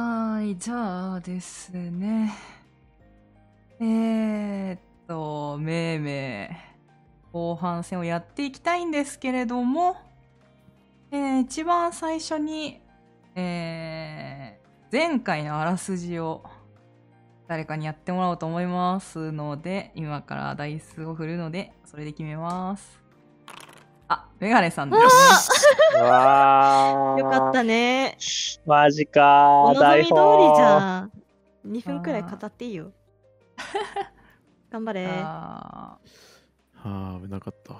はい、じゃあですね。えー、っと、めいめい、後半戦をやっていきたいんですけれども、えー、一番最初に、えー、前回のあらすじを誰かにやってもらおうと思いますので、今からダイスを振るので、それで決めます。あ、メガネさんですわーよかったね。マジかおー。望み通りじん。ゃん。2分くらい語っていいよ。頑張れ。はあ、危なかった。ー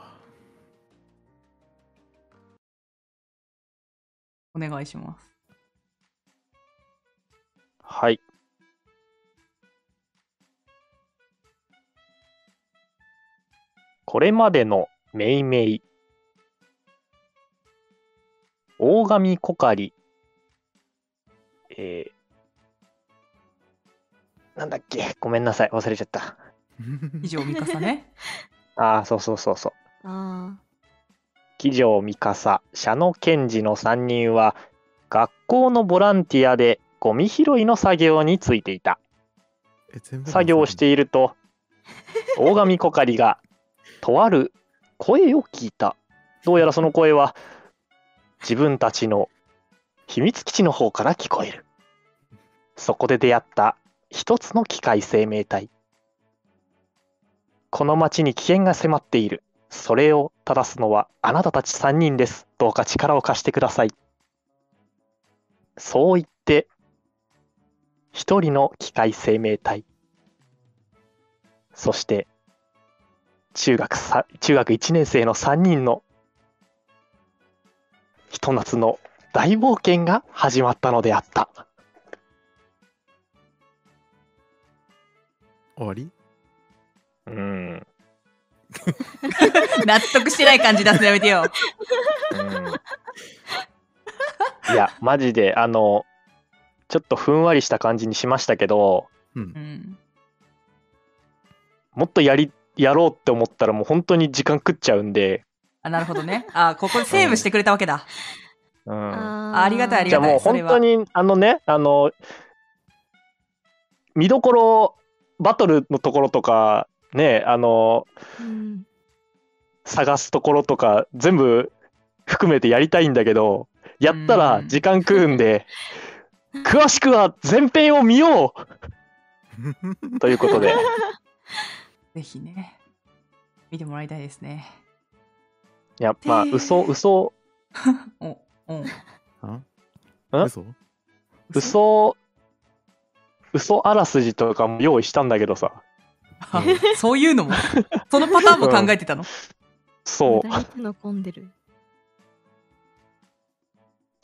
お願いします。はい。これまでのめいめい。大神こかり。えー、なんだっけ？ごめんなさい。忘れちゃった。以上、ミカサね。ああ、そうそうそうそう。あ騎乗三笠、社野賢治の3人は、学校のボランティアでゴミ拾いの作業についていた。作業をしていると、大神こかりが、とある声を聞いた。どうやらその声は、自分たちの秘密基地の方から聞こえる。そこで出会った一つの機械生命体。この町に危険が迫っている。それを正すのはあなたたち3人です。どうか力を貸してください。そう言って、一人の機械生命体。そして、中学さ中学1年生の3人のひと夏の大冒険が始まったのであった。終わり？うん。納得してない感じ出すのやめてよ。うんいや、マジで、あの、ちょっとふんわりした感じにしましたけど、うんう。ん。もっとやり、やろうって思ったらもう本当に時間食っちゃうんで、あ、なるほどね。あ、ここでセーブしてくれたわけだ。うん。ああありがたいありがたい。じゃあもう本当に、あのね、あの、見どころ、バトルのところとか、ね、あの、うん探すところとか、全部含めてやりたいんだけど、やったら時間食うんで、詳しくは前編を見よう ということで、ぜひね、見てもらいたいですね。いや、まあ、で嘘、嘘、お、うん？あん嘘？嘘、嘘あらすじとかも用意したんだけどさ、あそういうのも？そのパターンも考えてたの？そう無、駄に手の込んでる。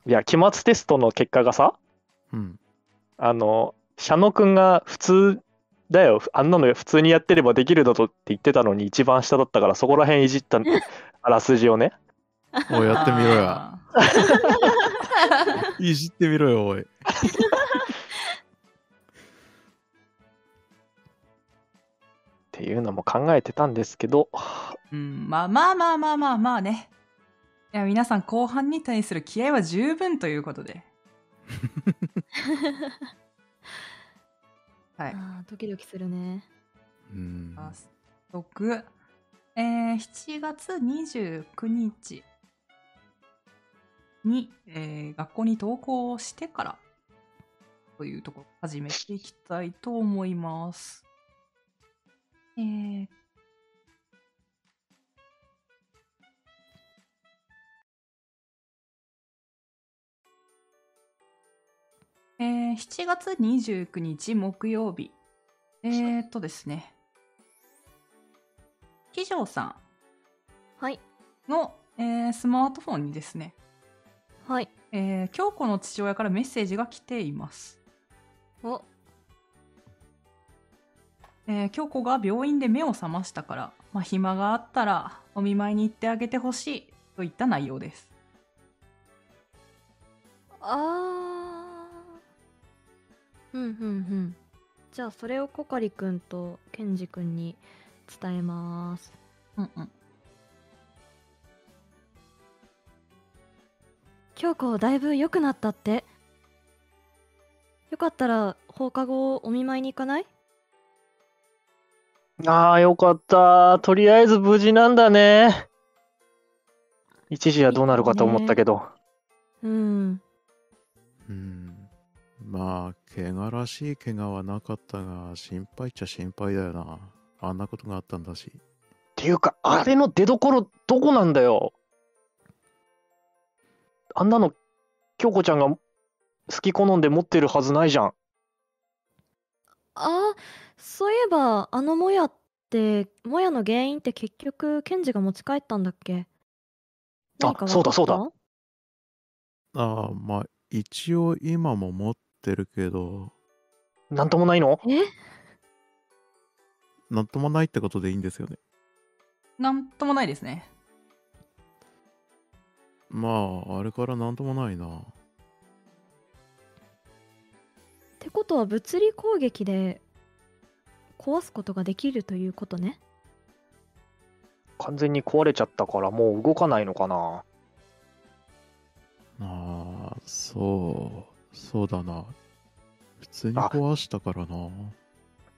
いや、期末テストの結果がさ、うん。あの、佐野くんが普通だよ、あんなの普通にやってればできるだとって言ってたのに一番下だったから、そこら辺いじった あらすじをね。おい、やってみろや。あいじってみろよ、おい。っていうのも考えてたんですけど、ーうん、まあまあまあまあまあまあね。いや、皆さん後半に対する気合は十分ということで。はい。ああ、ドキドキするね。うん。早速、えー、7月29日に、えー学校に登校をしてからというところ始めていきたいと思います。えーえー7月29日木曜日。えー、っとですね。騎乗さはい。んの、えースマートフォンにですね、はい。えー京子の父親からメッセージが来ています。お、えー京子が病院で目を覚ましたから、まあ、暇があったらお見舞いに行ってあげてほしいといった内容です。あー。うんうんうん。じゃあ、それをコカリくんとケンジくんに伝えます。うんうん。京子だいぶ良くなったってよかったら放課後お見舞いに行かない？ああ、よかった。とりあえず無事なんだね。一時はどうなるかと思ったけど。うんうん。まあ、怪我らしい怪我はなかったが、心配っちゃ心配だよな。あんなことがあったんだし。っていうか、あれの出どころどこなんだよ。あんなの、京子ちゃんが好き好んで持ってるはずないじゃん。あそういえばあのもやってもやの原因って結局ケンジが持ち帰ったんだっけ？あそうだそうだああ、まあ、一応今も持ってるけど、なんともないの？たえ？なんともないってことでいいんですよね。なんともないですね。まあ、あれからなんともないな。ってことは物理攻撃で壊すことができるということね？完全に壊れちゃったからもう動かないのかな？ああ、そう、そうだな。普通にあ壊したからな。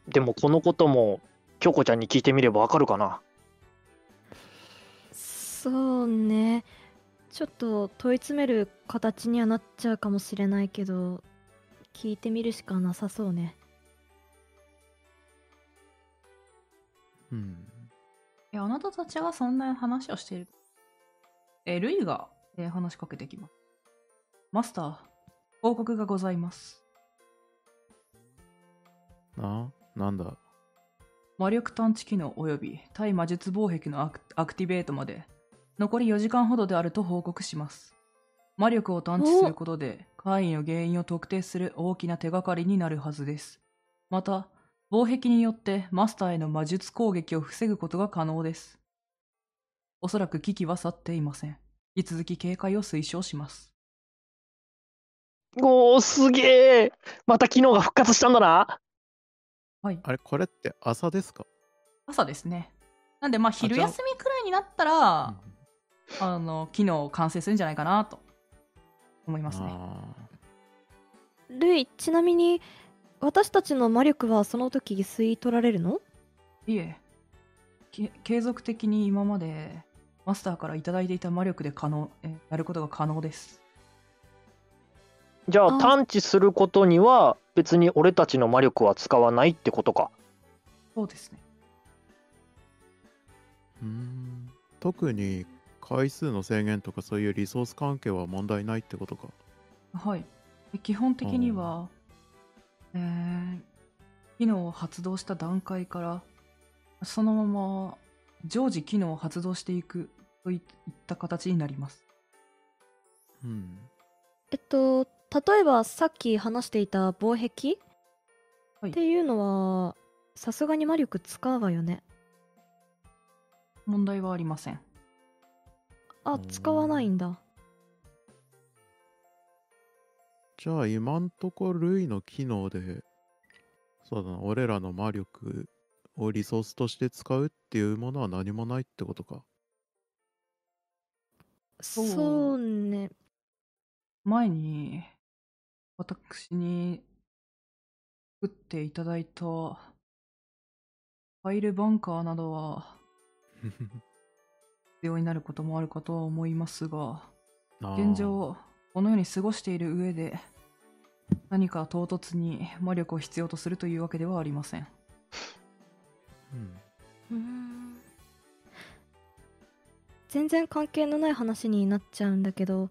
でもこのことも、京子ちゃんに聞いてみればわかるかな？そうねちょっと問い詰める形にはなっちゃうかもしれないけど聞いてみるしかなさそうねうん。え、あなたたちがそんな話をしている。え、ルイが、えー話しかけてきます。マスター、報告がございます。な、なんだ？魔力探知機能及び対魔術防壁のアクアクティベートまで残り4時間ほどであると報告します。魔力を探知することで怪異の原因を特定する大きな手がかりになるはずです。また、防壁によってマスターへの魔術攻撃を防ぐことが可能です。おそらく危機は去っていません。引き続き警戒を推奨します。おー、すげえまた機能が復活したんだな。はい。あれ、これって朝ですか？朝ですね。なんで、まあ、昼じゃあ休みくらいになったら、あの、機能完成するんじゃないかなと思いますね。あルイちなみに私たちの魔力はその時吸い取られるの？いえ、け継続的に今までマスターからいただいていた魔力で可能、えやることが可能です。じゃああ探知することには別に俺たちの魔力は使わないってことか。そうですね。ーうーん。特に回数の制限とかそういうリソース関係は問題ないってことか。はい。で基本的には、えー、機能を発動した段階から、そのまま常時機能を発動していくといった形になります。うん。えっと例えばさっき話していた防壁、はい。っていうのはさすがに魔力使うわよね。問題はありません。あうん。使わないんだ。じゃあ今んとこ類の機能で、そうだな、俺らの魔力をリソースとして使うっていうものは何もないってことか。そう。ね。前に私に作っていただいたファイルバンカーなどは 必要になることもあるかとは思いますが現状このように過ごしている上で何か唐突に魔力を必要とするというわけではありません。うん。うーん。全然関係のない話になっちゃうんだけど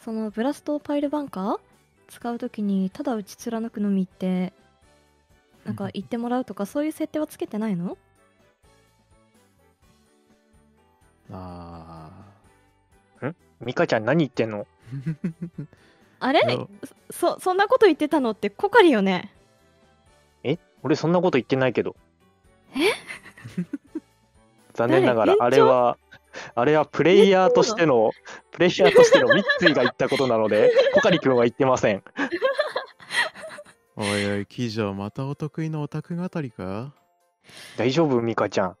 そのブラストパイルバンカー使う時にただ打ち貫くのみってなんか言ってもらうとかそういう設定はつけてないの？あミカちゃん何言ってんの？ー あれそそんなこと言ってたのってコカリよね？え？俺そんなこと言ってないけど。え？残念ながら、誰？あれは、あれはプレイヤーとしての、プレイヤーとしての三井が言ったことなので、コカリ君は言ってません。おいおい、記事またお得意のオタク語りか？大丈夫ミカちゃん？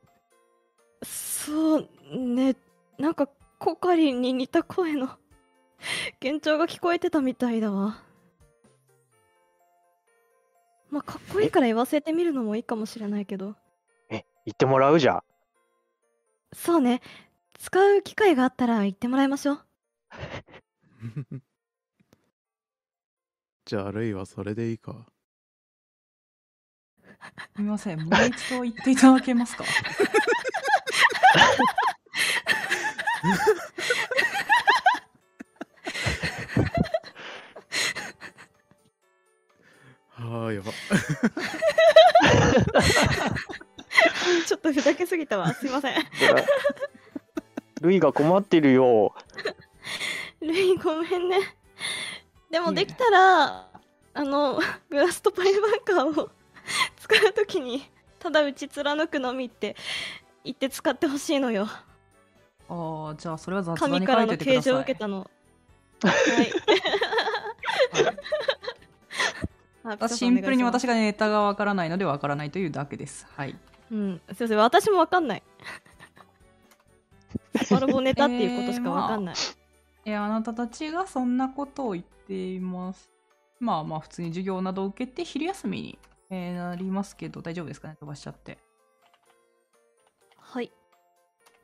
そうねなんかコカリに似た声の幻聴が聞こえてたみたいだわまあかっこいいから言わせてみるのもいいかもしれないけどえ、言ってもらう？じゃ。そうね使う機会があったら言ってもらいましょう。じゃあ、ルイはそれでいいか。すみません、もう一度言っていただけますか？はあ、やば。ちょっとふざけすぎたわ。すいませんルイが困ってるよ。ルイごめんね。でもできたらあのブラストパイルバンカーを 使うときにただ打ち貫くのみって言って使ってほしいのよ。ああ、じゃあそれは雑に書いからの啓ててください。示を受けたの。はい。あシンプルに私ががネタがわからないのでわからないというだけです。はい。うん。すいません。私もわかんないスパロボネタっていうことしかわかんない、いや、あなたたちがそんなことを言っています。まあまあ、普通に授業などを受けて昼休みに、えーなりますけど、大丈夫ですかね飛ばしちゃって。はい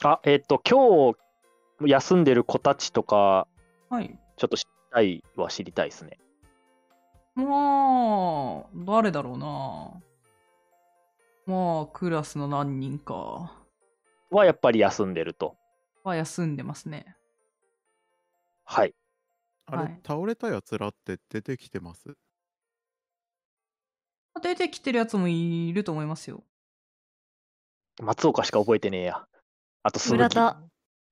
あ、えっ、と、今日休んでる子たちとか、はい。ちょっと知りたいは知りたいですね。まあ、誰だろうな。まあ、クラスの何人かはやっぱり休んでると。は休んでますね。はい。あれ、はい倒れたやつらって出てきてます？出てきてるやつもいると思いますよ。松岡しか覚えてねえや。あと鈴木。村田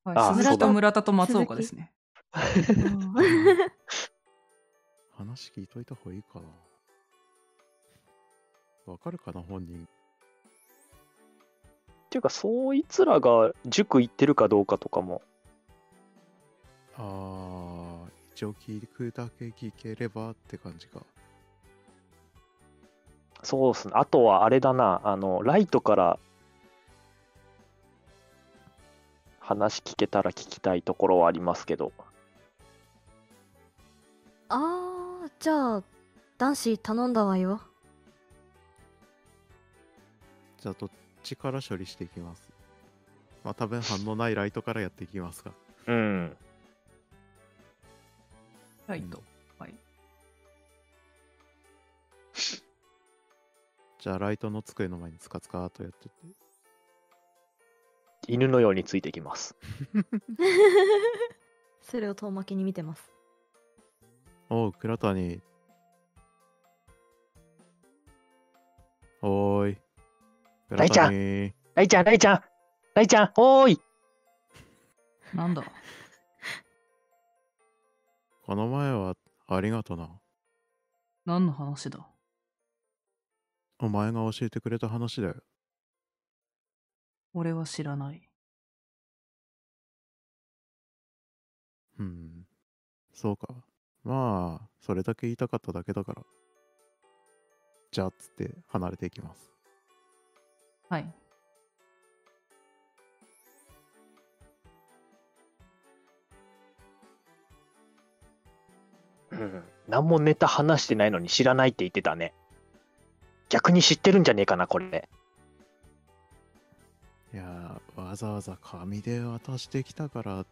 はい、あ鈴木と村田と松岡ですね。話聞いといた方がいいかな。わかるかな、本人。っていうか、そいつらが塾行ってるかどうかとかも。あー、一応聞くだけ聞ければって感じか。そうっすね。あとはあれだな、あの、ライトから話聞けたら聞きたいところはありますけど。あーじゃあ男子頼んだわよじゃあ、どっちから処理していきますまあ、多分反応ないライトからやっていきますか。うん。ライト。はい。じゃあ、ライトの机の前につかつかとやってて。犬のようについてきます。それを遠巻きに見てますおう、倉谷。おーい。ライちゃんん。ライちゃん、ライちゃんライちゃん、おーいなんだ？この前はありがとな。何の話だ？お前が教えてくれた話だよ。俺は知らない。うん。そうか。まあ、それだけ言いたかっただけだから。じゃあ、つって離れていきます。はい。うん。何もネタ話してないのに知らないって言ってたね。逆に知ってるんじゃねえかな、これ。いやー、わざわざ紙で渡してきたから、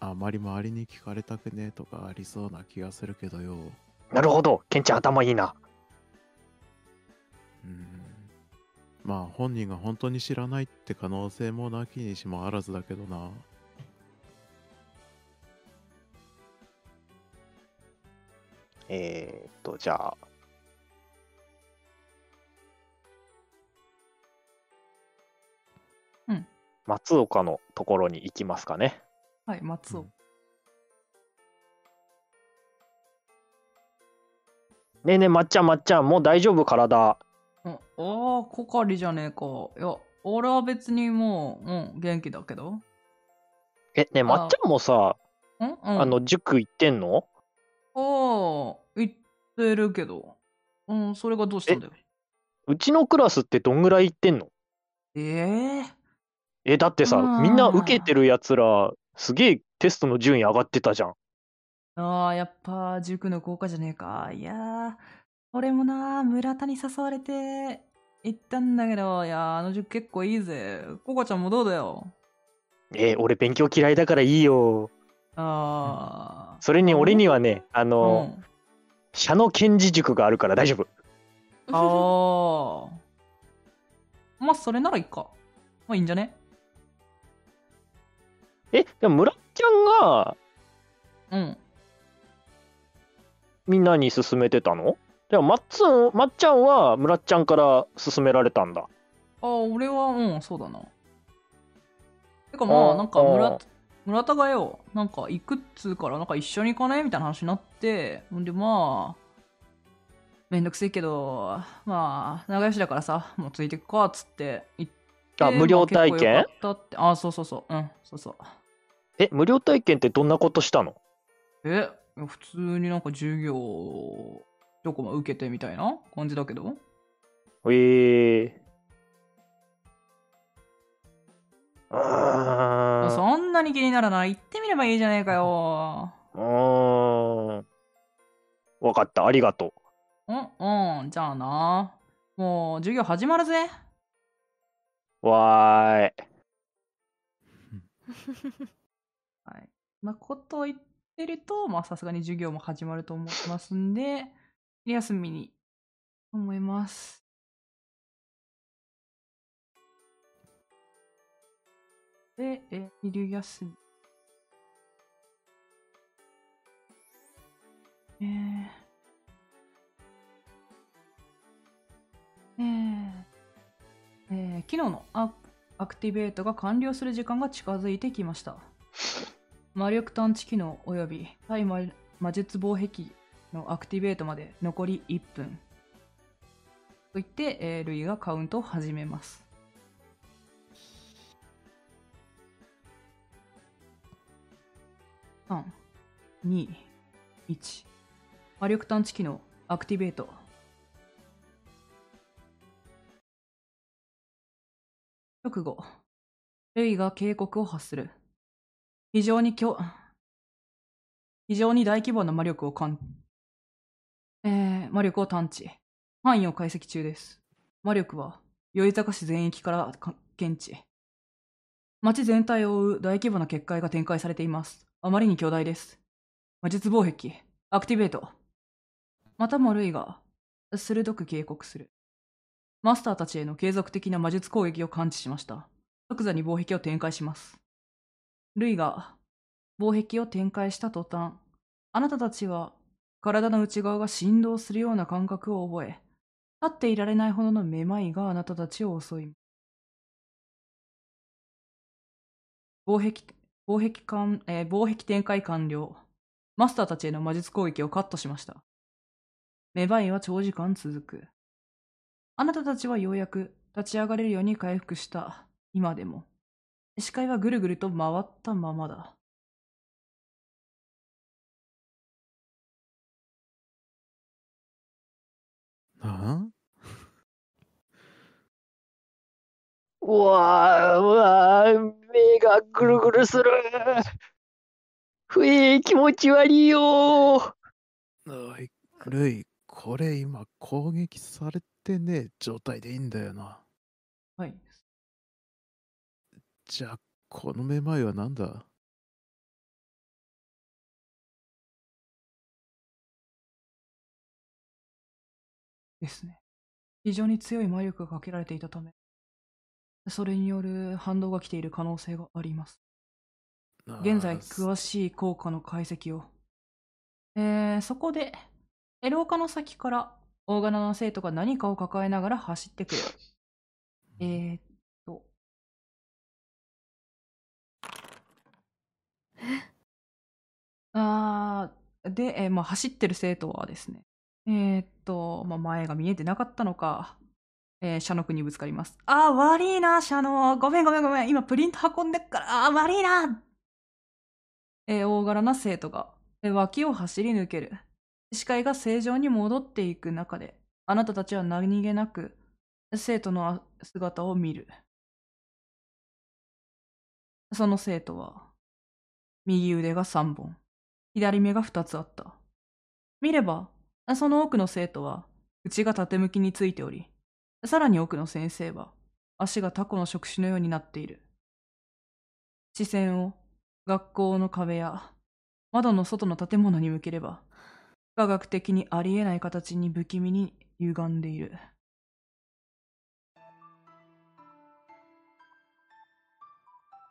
あまり周りに聞かれたくねえとかありそうな気がするけどよ。なるほど。ケンちゃん頭いいな。うん。まあ、本人が本当に知らないって可能性もなきにしもあらずだけどな。えー、っと、じゃあ。うん。松岡のところに行きますかね。はい、松尾。うんねえねえ、まっちゃん、まっちゃん、もう大丈夫、体。うん、ああ、コカリじゃねえか。いや、俺は別にもう、うん、元気だけど。え、ねえ、まっちゃんもさ、うん、うん、あの、塾行ってんの？ああ、言ってるけど。うん、それがどうしたんだよ。うちのクラスってどんぐらい行ってんの？えええ、だってさ、うんみんな受けてるやつら、すげえテストの順位上がってたじゃん。ああ、やっぱ塾の効果じゃねえか。いやー、俺もな、村田に誘われて行ったんだけど、いや、あの塾結構いいぜ。ココちゃんもどうだよ。えー俺勉強嫌いだからいいよ。あそれに俺にはね、あー。の、うん社の検事塾があるから大丈夫。ああ。まあ、それならいいか。まあ、いいんじゃね？え、でも村ちゃんがうん。みんなに勧めてたの？でもまっつん、まっちゃんは村ちゃんから勧められたんだ。ああ、俺は、うん、そうだな。てかまあ、なんか村ー、村田がよ、なんか行くっつうから、なんか一緒に行かねみたいな話になって、ほんでまあ、めんどくせえけど、まあ、長吉だからさ、もうついてくかっつって行って、あ無料体験？まあって、あ、そうそうそう、うん、そうそう。え、無料体験ってどんなことしたの？え、普通になんか授業、どこも受けてみたいな感じだけど？ええあーそんなに気にならない？行ってみればいいじゃねえかよ。うーん。わかった、ありがとうん、うん、じゃあな。もう、授業始まるぜ。う。わーい。はい。そんなことを言ってると、まあ、さすがに授業も始まると思いますんで、昼休みに思います。で、え、昼休み。えー、えー、えー昨日のアアクティベートが完了する時間が近づいてきました。魔力探知機能及び対魔魔術防壁のアクティベートまで残り1分。と言って、えールイがカウントを始めます。3、2、1。魔力探知機能アクティベート。直後、ルイが警告を発する。非常に強、非常に大規模な魔力を感、えー、魔力を探知。範囲を解析中です。魔力は、酔坂市全域からか検知。街全体を覆う大規模な結界が展開されています。あまりに巨大です。魔術防壁、アクティベート。またもルイが、鋭く警告する。マスターたちへの継続的な魔術攻撃を感知しました。即座に防壁を展開します。ルイが防壁を展開した途端、あなたたちは体の内側が振動するような感覚を覚え、立っていられないほどのめまいがあなたたちを襲い、防壁、防壁完、えー防壁展開完了。マスターたちへの魔術攻撃をカットしました。めまいは長時間続く。あなたたちはようやく立ち上がれるように回復した。今でも。視界はぐるぐると回ったままだ。なうわー、うわー、目がぐるぐるする。ふえー、気持ち悪いよー。おい、ルイ、これ今攻撃されてねえ状態でいいんだよな。はい。じゃあ、このめまいは何だ？ですね。非常に強い魔力がかけられていたため、それによる反動が来ている可能性があります。現在、詳しい効果の解析を。えー、そこで、え廊下の先から大柄な生徒が何かを抱えながら走ってくる。えー、っと。あーで、えーまあ、走ってる生徒はですね、えー、っと、まあ、前が見えてなかったのか、えー、シャノ君にぶつかります。あー、悪いな、シャノ。ごめんごめんごめん。今プリント運んでっから、あー、悪いな。えー大柄な生徒が、えー脇を走り抜ける。視界が正常に戻っていく中で、あなたたちは何気なく、生徒の姿を見る。その生徒は、右腕が3本、左目が2つあった。見れば、その奥の生徒は、口が縦向きについており、さらに奥の先生は足がタコの触手のようになっている。視線を学校の壁や窓の外の建物に向ければ、科学的にありえない形に不気味に歪んでいる。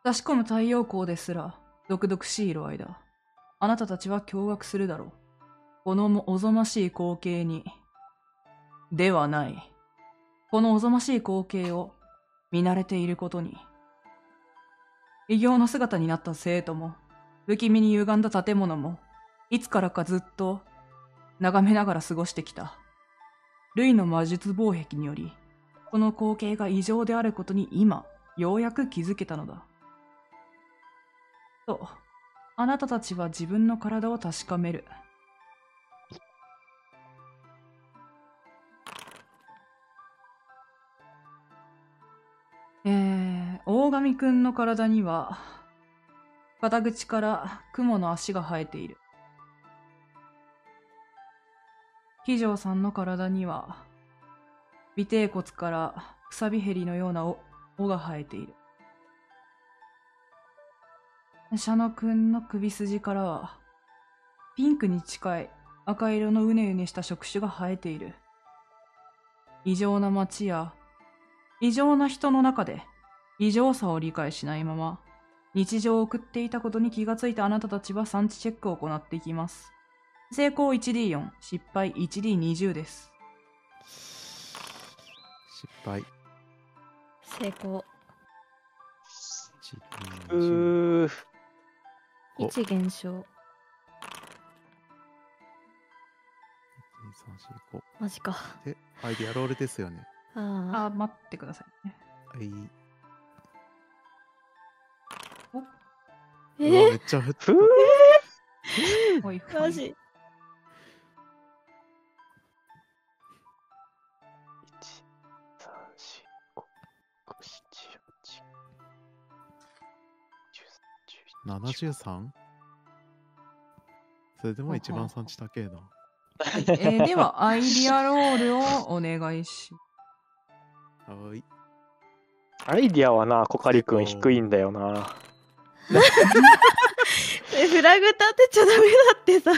差し込む太陽光ですら、毒々しい色合いだ。あなたたちは驚愕するだろう。このおぞましい光景に。ではない。このおぞましい光景を見慣れていることに。異形の姿になった生徒も、不気味に歪んだ建物も、いつからかずっと眺めながら過ごしてきた。類の魔術防壁により、この光景が異常であることに今、ようやく気づけたのだ。と、あなたたちは自分の体を確かめる。えー、大神くんの体には、肩口から雲の足が生えている。騎乗さんの体には、尾てい骨からくさびヘリのような尾尾が生えている。シャノくんの首筋からは、ピンクに近い赤色のうねうねした触手が生えている。異常な街や、異常な人の中で、異常さを理解しないまま、日常を送っていたことに気がついたあなたたちは産地チェックを行っていきます。成功 1D4、失敗 1D20 です。失敗。成功う1、2、10ー、お1減少2、3、4、5。マジかで、アイディアロールですよね。ああ、待ってくださいね。はい。おーうめっちゃ降ったふ。ーほいー、マジ1、3、4、5、6、7、8、9、10、11、73? それでも一番産地高えな。はい、えーでは、アイディアロールをお願いしはい。アイディアはな、コカリくん低いんだよな。えフラグ立てちゃダメだってさ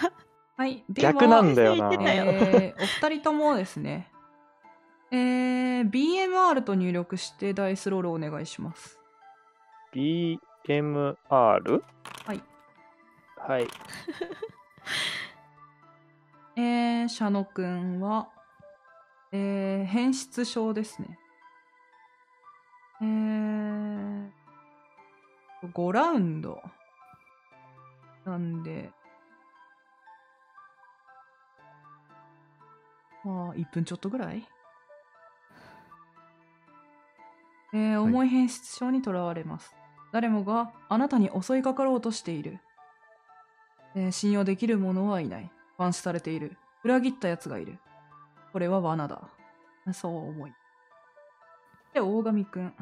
はい。では逆なんだよなえーお二人ともですね、えー BMR と入力してダイスロールをお願いします。BMR? はい。はい。えー、シャノくんは、えー、変質症ですね。えー、5ラウンド？なんで、まあ、1分ちょっとぐらい？えー、重い変質症にとらわれます。誰もがあなたに襲いかかろうとしている。えー信用できる者はいない。監視されている。裏切った奴がいる。これは罠だ。そう思い。で、大神くん。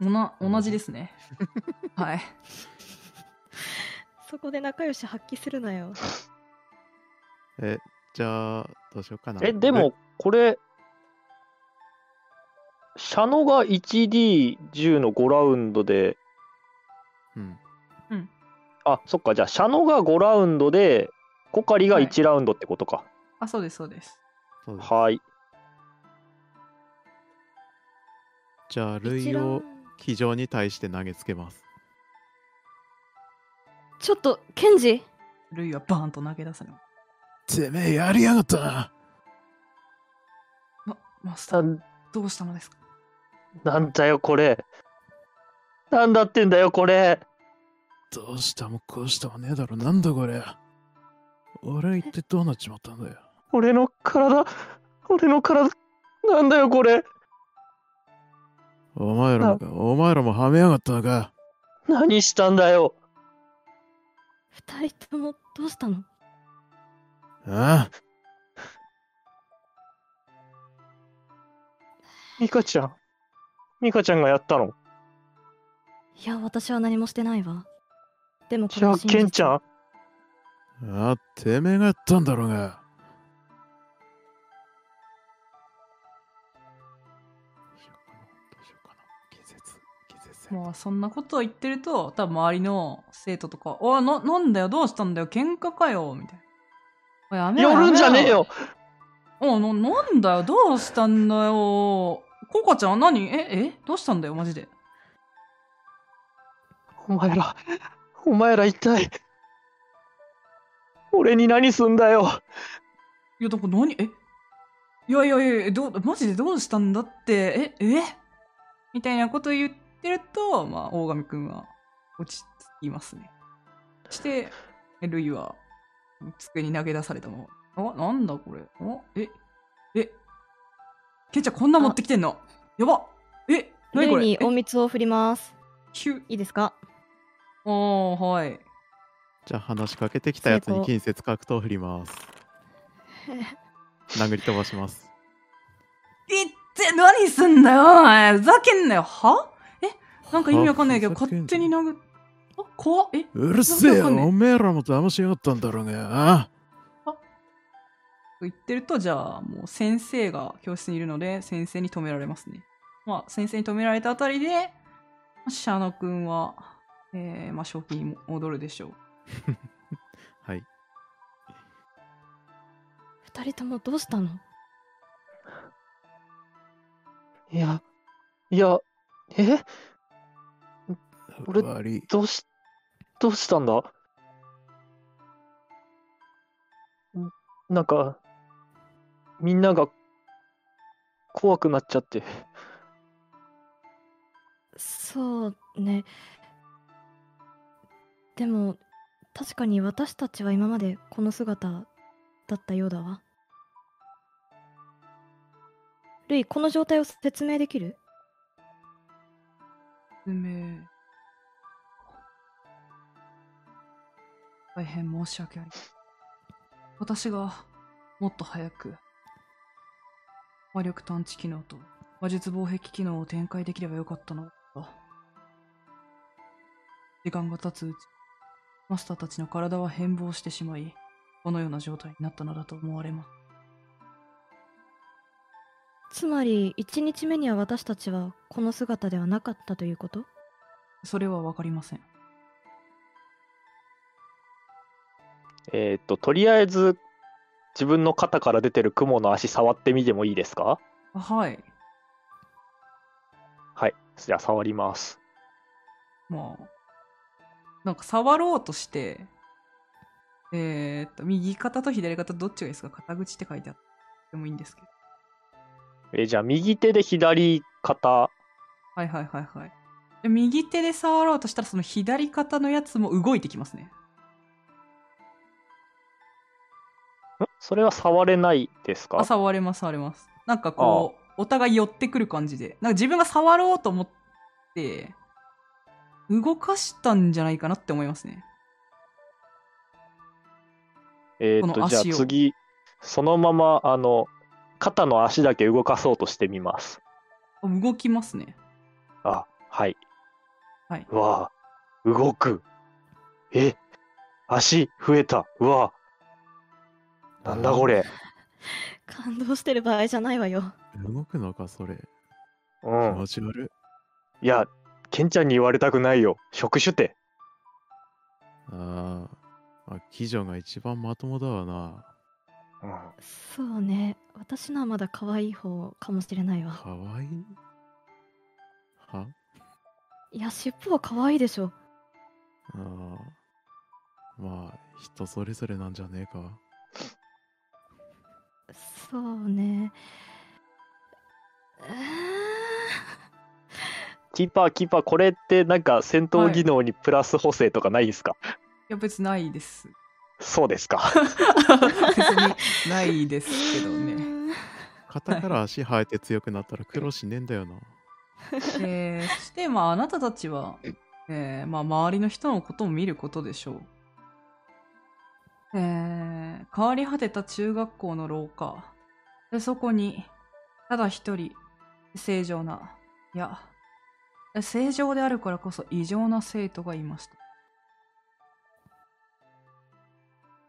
おな、同じですね。はい。そこで仲良し発揮するなよえ、じゃあ、どうしようかな。え、でも、これ、シャノが 1D10 の5ラウンドで、うん。あ、そっか、じゃあ、シャノが5ラウンドで、コカリがはい1ラウンドってことか。あ、そうです、そうです。そうです。はい。じゃあ、一類覧を机上に対して投げつけます。ちょっとケンジ？ルイはバーンと投げ出すの。てめえやりやがったな。ま、マスタなー、どうしたのですか？なんだよ、これ。なんだってんだよ、これ。どうしたもこうしたもねえだろ。なんだこれ。俺は一体どうなっちまったんだよ。俺の体、俺の体、なんだよ、これ。お前らもか、お前らもはめやがったのか。何したんだよ。二人ともどうしたの？ああミカちゃん。ミカちゃんがやったの？いや私は何もしてないわでもこじゃあ、ケンちゃん。ああ、てめえがやったんだろうが。まあそんなことを言ってると多分周りの生徒とか「おいななんだよどうしたんだよ喧嘩かよ」みたいなやめろ寄るんじゃねえよ。おななんだよどうしたんだよ。ココちゃん何？ええ？どうしたんだよマジで。お前ら、お前ら一体、俺に何すんだよ。いやだから何？え？いやいやいやどうマジでどうしたんだって？え？え？みたいなことを言ってるとまあ大神くんは落ち着きますね。そしてルイは机に投げ出されたままあなんだこれ？あええケンちゃんこんな持ってきてんの？やばえ何これ？えルイに隠密を振ります。ヒュいいですか？おーはい。じゃあ話しかけてきたやつに近接格闘振ります。殴り飛ばします。いって何すんだよお前ふざけんなよ。は？えなんか意味わかんないけど勝手に殴っあ怖っえ？うるせえおめえらも騙しやがったんだろうが。言ってるとじゃあもう先生が教室にいるので先生に止められますね。まあ先生に止められたあたりでシャノ君はえー、まあ正気に戻るでしょう。はい。二人ともどうしたの？いや、いや、え？俺。どうし、どうしたんだ？んなんか、みんなが怖くなっちゃって。そうね。でも、確かに私たちは今までこの姿だったようだわ。ルイ、この状態を説明できる？説明大変申し訳ありません。私がもっと早く魔力探知機能と魔術防壁機能を展開できればよかったのだ時間が経つうちマスターたちの体は変貌してしまいこのような状態になったのだと思われます。つまり、1日目には私たちはこの姿ではなかったということ？それはわかりませんえーっと、とりあえず、自分の肩から出てる雲の足触ってみてもいいですか？あはいはい。じゃあ触ります。まあ、なんか触ろうとして、えーっと、右肩と左肩どっちがいいですか？肩口って書いてあってもいいんですけど。えーじゃあ右手で左肩。はいはいはいはい。で右手で触ろうとしたら、その左肩のやつも動いてきますね。それは触れないですか？あ、触れます触れます。なんかこう、お互い寄ってくる感じで。なんか自分が触ろうと思って、動かしたんじゃないかなって思いますね。えーっと、じゃあ次、そのまま、あの、肩の足だけ動かそうとしてみます。あ動きますね。あ、はい。はい。うわあ動く。え、足増えた。うわあなんだこれ。感動してる場合じゃないわよ。うん動くのか、それ。気うん。持ち悪い。いや、ケンちゃんに言われたくないよ。職種って。あーあ、鬼女が一番まともだわな。うん。そうね。私のはまだ可愛い方かもしれないわ。かわいい？は？いや、尻尾は可愛いでしょ。あーまあ、人それぞれなんじゃねえか。そうね。キーパー、キーパー、これってなんか戦闘技能にプラス補正とかないですか、いや、別にないです。そうですか。別にないですけどね。ね。肩から足生えて強くなったら苦労しねえんだよな。えー、そして、まあ、あなたたちは、えー、まあ、周りの人のことを見ることでしょう。えー、変わり果てた中学校の廊下。で、そこに、ただ一人、正常な、いや、正常であるからこそ異常な生徒がいました。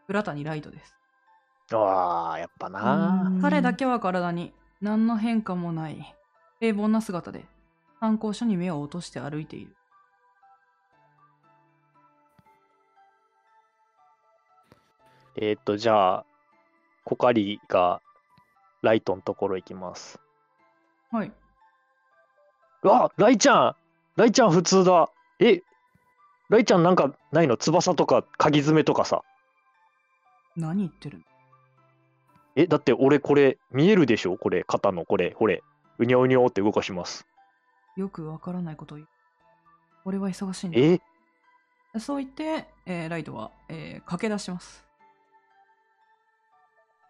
浦谷ライトです。ああ、やっぱな。彼だけは体に何の変化もない平凡な姿で参考書に目を落として歩いている。えーっと、じゃあ、コカリがライトのところ行きます。はい。うわライちゃんライちゃん普通だえライちゃんなんかないの？翼とか鍵爪とかさ。何言ってるの？え、だって俺これ見えるでしょ？これ、肩のこれ、これ。うにょうにょって動かします。よくわからないことを言う。俺は忙しいんだ。え？そう言って、えーライトは、えー駆け出します。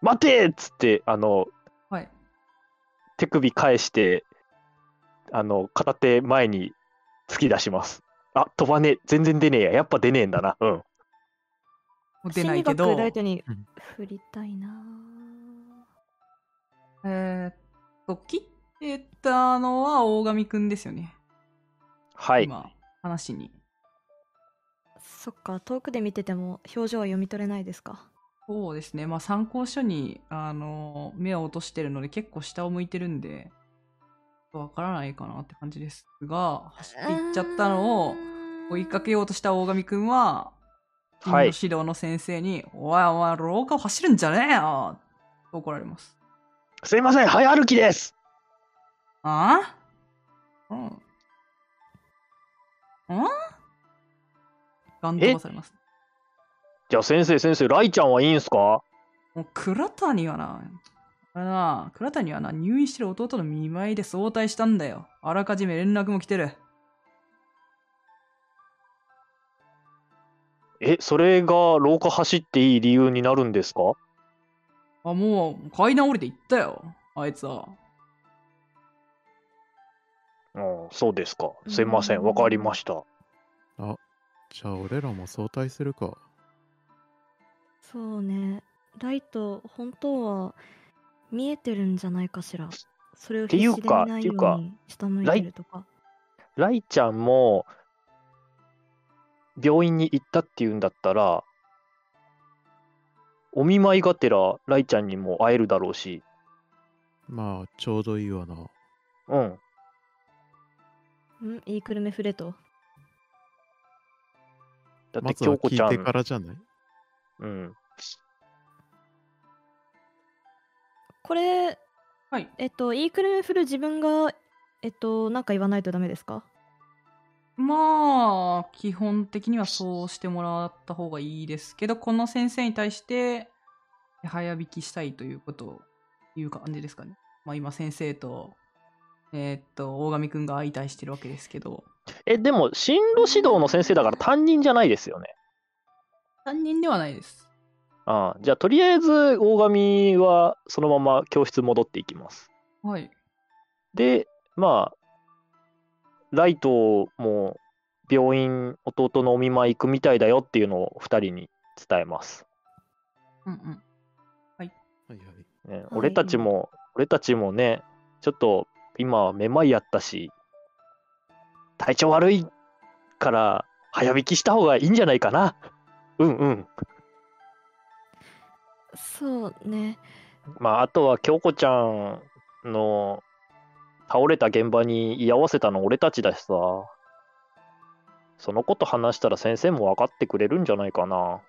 待てっつって、あの、はい。手首返して、あの、片手前に突き出します。あ、飛ばねえ。全然出ねえや。やっぱ出ねえんだな。うん。出ないけど、学ライトにうん振りたいなえーっと、切ってたのは大神くんですよね。はい。今、話に。そっか遠くで見てても表情は読み取れないですかそうですね。まあ参考書に、あの、目を落としてるので結構下を向いてるんで、わからないかなって感じですが、走っていっちゃったのを追いかけようとした大神くんは、君のはい指導の先生に、おいお前廊下を走るんじゃねえよと怒られます。すいません。早歩きです。あ？あうん。うん？ガン飛ばされます。じゃあ先生、先生、ライちゃんはいいんすか？もう倉谷はな、あれな、倉谷はな、入院してる弟の見舞いで早退したんだよ。あらかじめ連絡も来てる。え、それが廊下走っていい理由になるんですか？あ、もう階段降りて行ったよ。あいつは。うん、そうですか。すいません。うんわかりました。じゃあ俺らも早退するか。そうね。ライト本当は見えてるんじゃないかしら。それをて必死で見いうかないていうかように下向いてるとか。ライちゃんも、病院に行ったっていうんだったら、お見舞いがてら、ライちゃんにも会えるだろうし、まあちょうどいいわな。うん。んいいくるめフレと。だって、まずは京子ちゃん、聞いてからじゃない？うん。これはい。えっといいくるめフル自分がえっとなんか言わないとダメですか？まあ、基本的にはそうしてもらった方がいいですけど、この先生に対して、早引きしたいということを言う感じですかね。まあ今先生と、えーっと、大神くんが相対してるわけですけど、え、でも、進路指導の先生だから担任じゃないですよね。担任ではないです。ああじゃあ、とりあえず、大神はそのまま教室戻っていきます。はい。で、まあ、ライトも病院、弟のお見舞い行くみたいだよっていうのを2人に伝えます。うんうん。はいはい。ね、俺たちも、俺たちもね、ちょっと今、めまいやったし、体調悪いから、早引きした方がいいんじゃないかな。うんうん。そうねまあ、あとは京子ちゃんの倒れた現場に居合わせたの俺たちだしさ、そのこと話したら先生も分かってくれるんじゃないかな。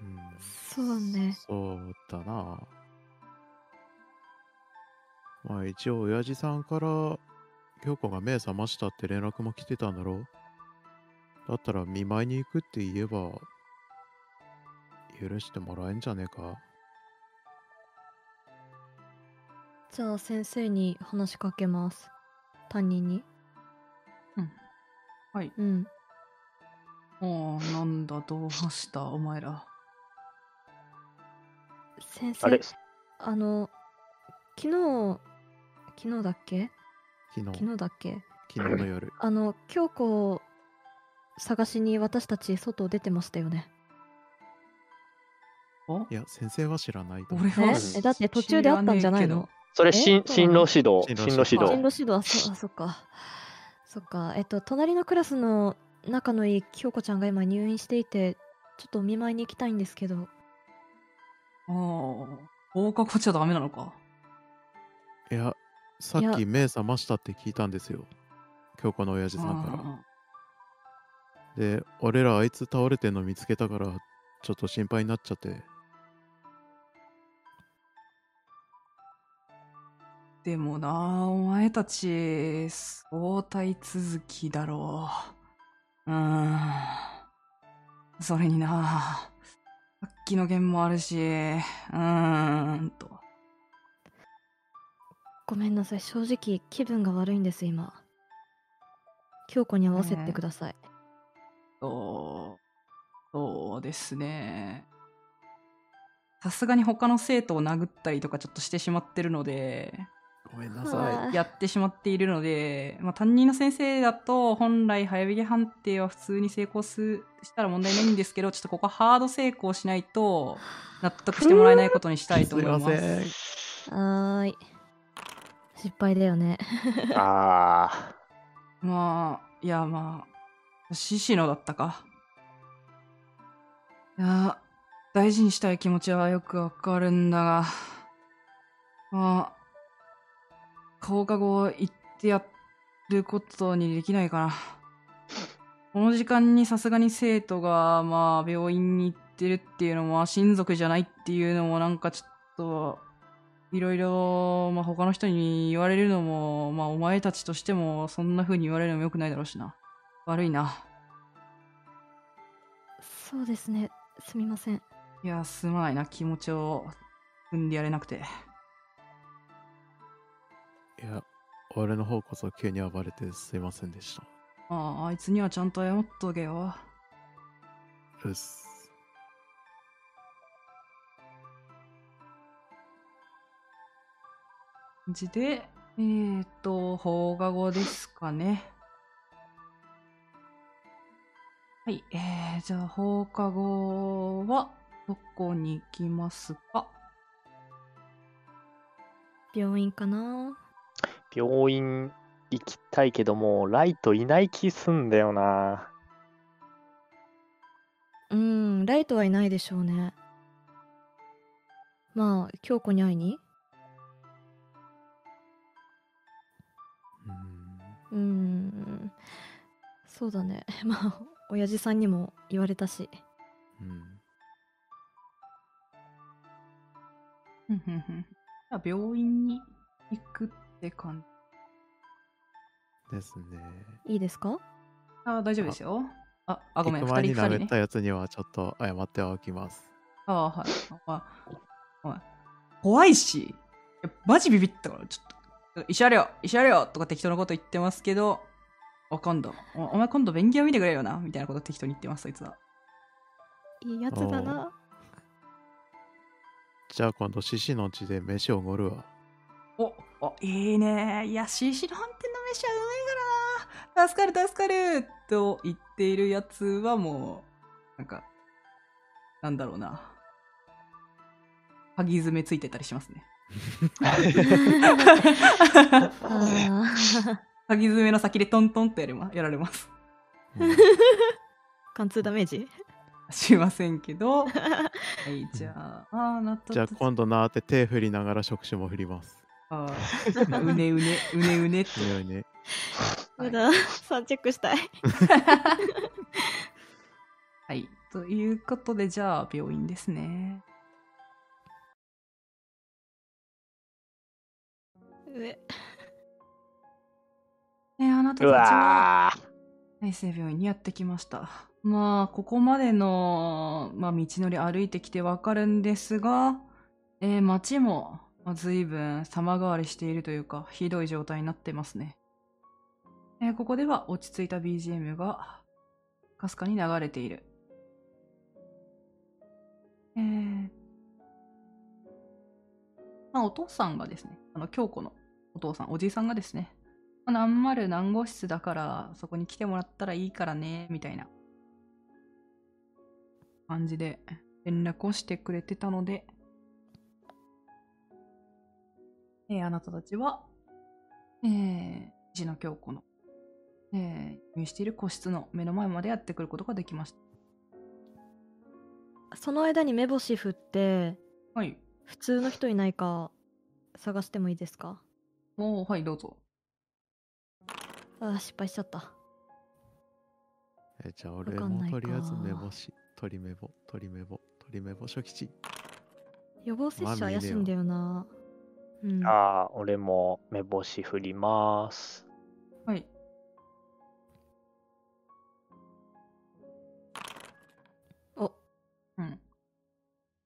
うん、そうねそうだな。まあ一応親父さんから京子が目覚ましたって連絡も来てたんだろうだったら見舞いに行くって言えば許してもらえんじゃねえかじゃあ先生に話しかけます担任にはい。うんおー、なんだ、どうした、お前ら。先生あれあの昨日昨日だっけ昨日、昨日だっけ昨日の夜。あの京子を探しに私たち外出てましたよねおいや、先生は知らないと思う。俺はえ？えだって途中で会ったんじゃないの？それ、え？進進路指導。進進路指導。進路指導はそあそっかそっかえっと隣のクラスの仲のいい京子ちゃんが今入院していてちょっとお見舞いに行きたいんですけどああ、放課後じゃダメなのか。いや、さっき目覚ましたって聞いたんですよ。京子の親父さんから。あで、俺らあいつ倒れてんの見つけたから、ちょっと心配になっちゃって。でもな、お前たち、相対続きだろう。うーん。それにな、さっきの件もあるし、うーんと。ごめんなさい正直気分が悪いんです今京子に合わせてください、そう、そうですね。さすがに他の生徒を殴ったりとかちょっとしてしまってるので、ごめんなうさわい。やってしまっているので、まあ、担任の先生だと本来早引き判定は普通に成功すしたら問題ないんですけど、ちょっとここはハード成功しないと納得してもらえないことにしたいと思います。すいません。はーい失敗だよねあまあ、いやまあ、獅子のだったか。いや、大事にしたい気持ちはよくわかるんだが、まあ、放課後行ってやることにできないかな。この時間にさすがに生徒が、まあ、病院に行ってるっていうのも、まあ親族じゃないっていうのも、なんかちょっと、いろいろ、まあ、他の人に言われるのも、まあ、お前たちとしても、そんな風に言われるのも良くないだろうしな。悪いな。そうですねすみませんいや、すまないな。気持ちを踏んでやれなくて。いや、俺の方こそ急に暴れてすいませんでした。ああ、あいつにはちゃんと謝っとけよ。うっす。じで、えーと、放課後ですかね。はい、えー、じゃあ放課後は、どこに行きますか？病院かなー病院行きたいけども、ライトいない気すんだよな。うんライトはいないでしょうね。まあ京子に会いに？うーん。うん。そうだね。まあ親父さんにも言われたし。うん。ふんふんふん。じゃあ病院に行くって感じ。ですね。いいですか？あー大丈夫ですよ。あ、あ、ごめん、行く前二人二人ねに舐めた。やつにはちょっと謝っておきます。ああ、はい。あおい怖いし、いやマジビビったから、ちょっと、石あるよ、石あるよとか適当なこと言ってますけど、あ、今度、おお前今度便宜を見てくれよな、みたいなこと適当に言ってます、そいつは。いいやつだなじゃあ今度獅子の地で飯をおごるわ。お、お、いいね。いや、獅子の飯店の飯はうめえからな。助かる、助かると言っているやつはもう、なんか、なんだろうな。鍵爪ついてたりしますね。鍵爪の先でトントンってやれまやられます。うん貫通ダメージ？しませんけど。はい、じゃあ、あーなったじゃあ今度なーって手振りながら触手も振ります。あーうねうね、うねうねって。このようにね。まだ3チェックしたい はい。ということで、じゃあ、病院ですね。上えーあなたうたちは、大生病院にやってきました。まあ、ここまでの、まあ、道のり歩いてきてわかるんですが、えー街も、随分様変わりしているというか、ひどい状態になってますね。えーここでは落ち着いた BGM が、かすかに流れている。えー、まあ、お父さんがですね、あの、京子のお父さん、おじいさんがですね、何丸何号室だから、そこに来てもらったらいいからね、みたいな感じで連絡をしてくれてたので、えーあなたたちは、えー、石野京子の、えー、入院している個室の目の前までやってくることができましその間に目星振ってた。はい。普通の人いないか探してもいいですか？おー、はい、どうぞ。あー失敗しちゃったえじゃあ俺もとりあえず目星、鳥目簿、鳥目簿、鳥目簿、初期値。予防接種怪しいんだよなうんああ、俺も目星振ります。はい。おうん。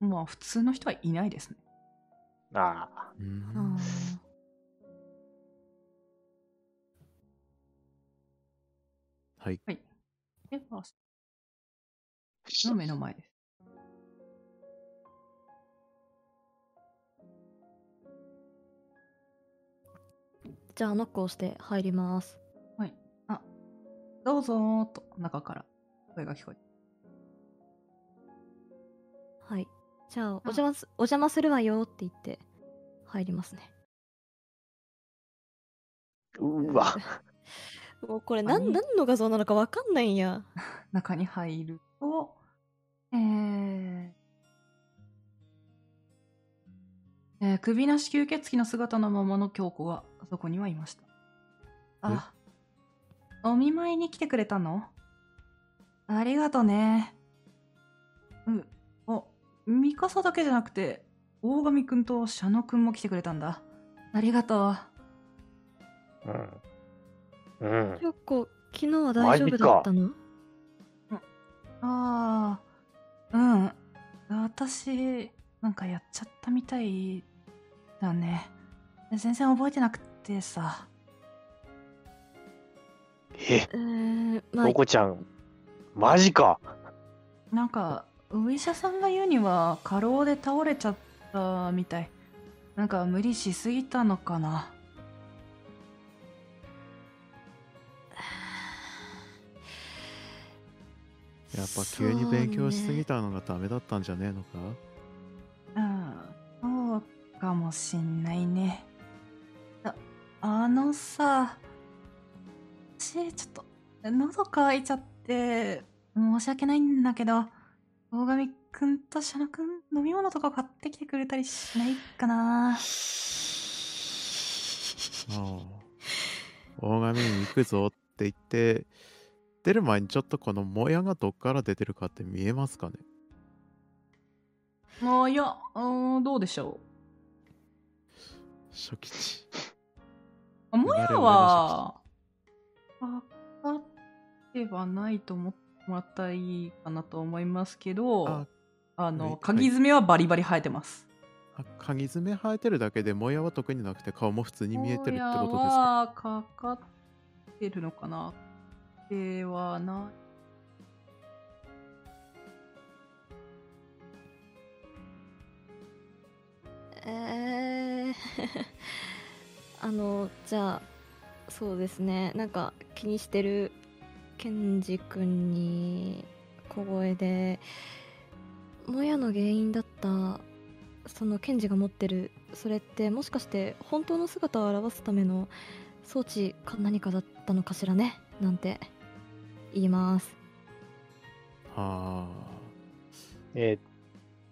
まあ、普通の人はいないですね。ああ、うーんあはい。では、の目の前です。じゃあノックをして入ります。はい。あ、どうぞーと、中から声が聞こえて。はい。じゃあお邪魔すお邪魔するわよって言って入りますね。うわ、もうこれ何何何の画像なのかわかんないんや。中に入ると、えーえー首なし吸血鬼の姿のままの京子がそこにはいました。あ、お見舞いに来てくれたの？ありがとね。うん、あ、ミカサだけじゃなくて、大神くんと佐野くんも来てくれたんだ。ありがとう。うん。うん。結構昨日は大丈夫だったの？ああ、うん。私、なんかやっちゃったみたいだね。全然覚えてなくてさ。え、えー、まあココちゃん、マジか。なんか、お医者さんが言うには、過労で倒れちゃったみたい。なんか無理しすぎたのかな。やっぱ急に勉強しすぎたのがダメだったんじゃねえのか？かもしんないね。あ、あのさ、私、ちょっと、喉乾いちゃって、申し訳ないんだけど、大神くんとシャナくん、飲み物とか買ってきてくれたりしないかな。大神に行くぞって言って、出る前にちょっとこのもやがどっから出てるかって見えますかね？あいや、うん、どうでしょ初期値。う。もやは、かかってはないと思ってもらったらいいかなと思いますけど、ああの、はい鍵爪はバリバリ生えてます。あ鍵爪生えてるだけでもやは特になくて顔も普通に見えてるってことですか？はかかってるのかな？ではない。あのじゃあそうですね。なんか気にしてるケンジ君に小声でもやの原因だったそのケンジが持ってるそれってもしかして本当の姿を表すための装置か何かだったのかしらね？なんて言います。はあえーっ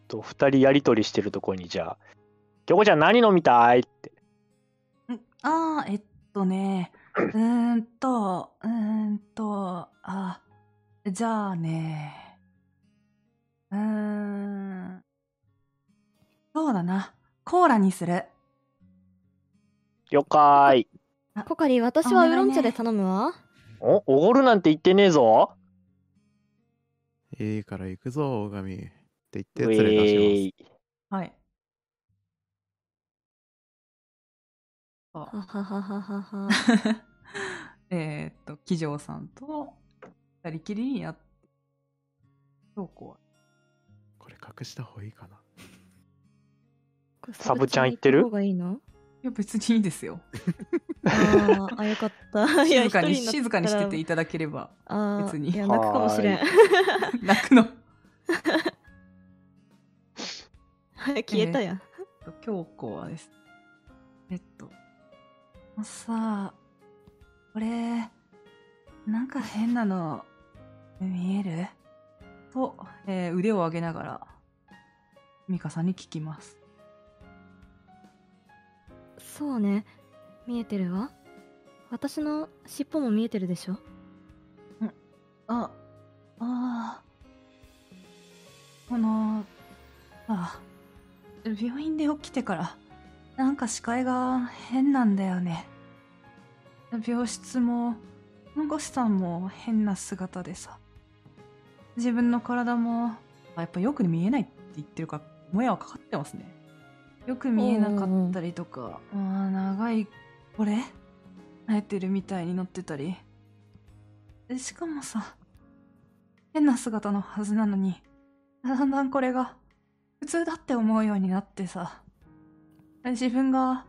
と、二人やりとりしてるところに、じゃあ、キョコちゃん何飲みたいって。んあー、えっとね、うーんと、うーんと、あ、じゃあね、うーん、そうだな、コーラにする。了解。コカリ私はウーロン茶で頼むわお、おごるなんて言ってねえぞ。あ。いいから行くぞ、大神。って言ってウ連れ出しェーイ。はい。はははははは。えーっと、騎乗さんと二人きりになって、京子は、ます。これ隠した方がいいかな。サブちゃん言ってる？いいの？いや別にいいですよ。あーあよかった。いや静かに、静かにしてていいただければ、別に。いや泣くかもしれん。は泣くの。はい消えたやん、と京子はです。えっとあのさこれなんか変なの見える？と、えー腕を上げながらミカさんに聞きます。そうね。見えてるわ。私の尻尾も見えてるでしょ？あ、あー。この、あ、病院で起きてから、なんか視界が変なんだよね。病室も、看護師さんも変な姿でさ。自分の体も、あやっぱよく見えないって言ってるから、もやはかかってますね。よく見えなかったりとか、あー長い、これ？生えてるみたいになってたり。でしかもさ、変な姿のはずなのに、だんだんこれが普通だって思うようになってさ、自分が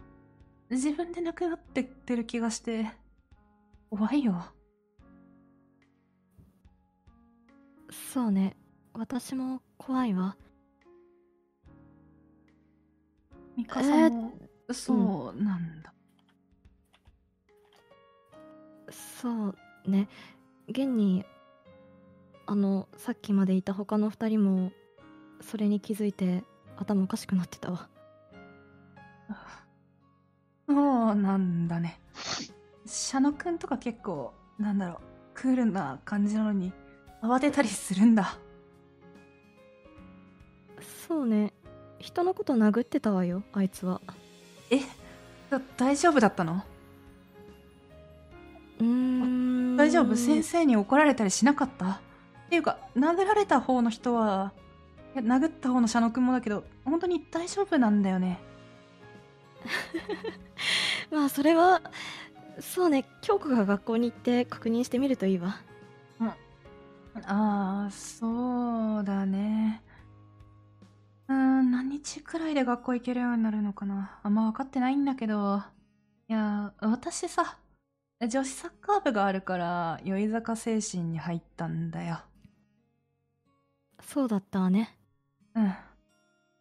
自分でなくなってってる気がして、怖いよ。そうね私も怖いわミカさんも、そうなんだ。そうね現にあのさっきまでいた他の2人もそれに気づいて頭おかしくなってたわ そうなんだね。シャノくんとか結構、なんだろう、クールな感じなのに、慌てたりするんだ。そうね。人のこと殴ってたわよあいつは。え？だ大丈夫だったの？うーん。大丈夫？先生に怒られたりしなかった？っていうか、殴られた方の人は、殴った方のシャノくんもだけど、本当に大丈夫なんだよね。まあそれはそうね京子が学校に行って確認してみるといいわああ、そうだね。うーん、何日くらいで学校行けるようになるのかな。あんま分かってないんだけど。いや、私さ、女子サッカー部があるから、酔い坂精神に入ったんだよ。そうだったわね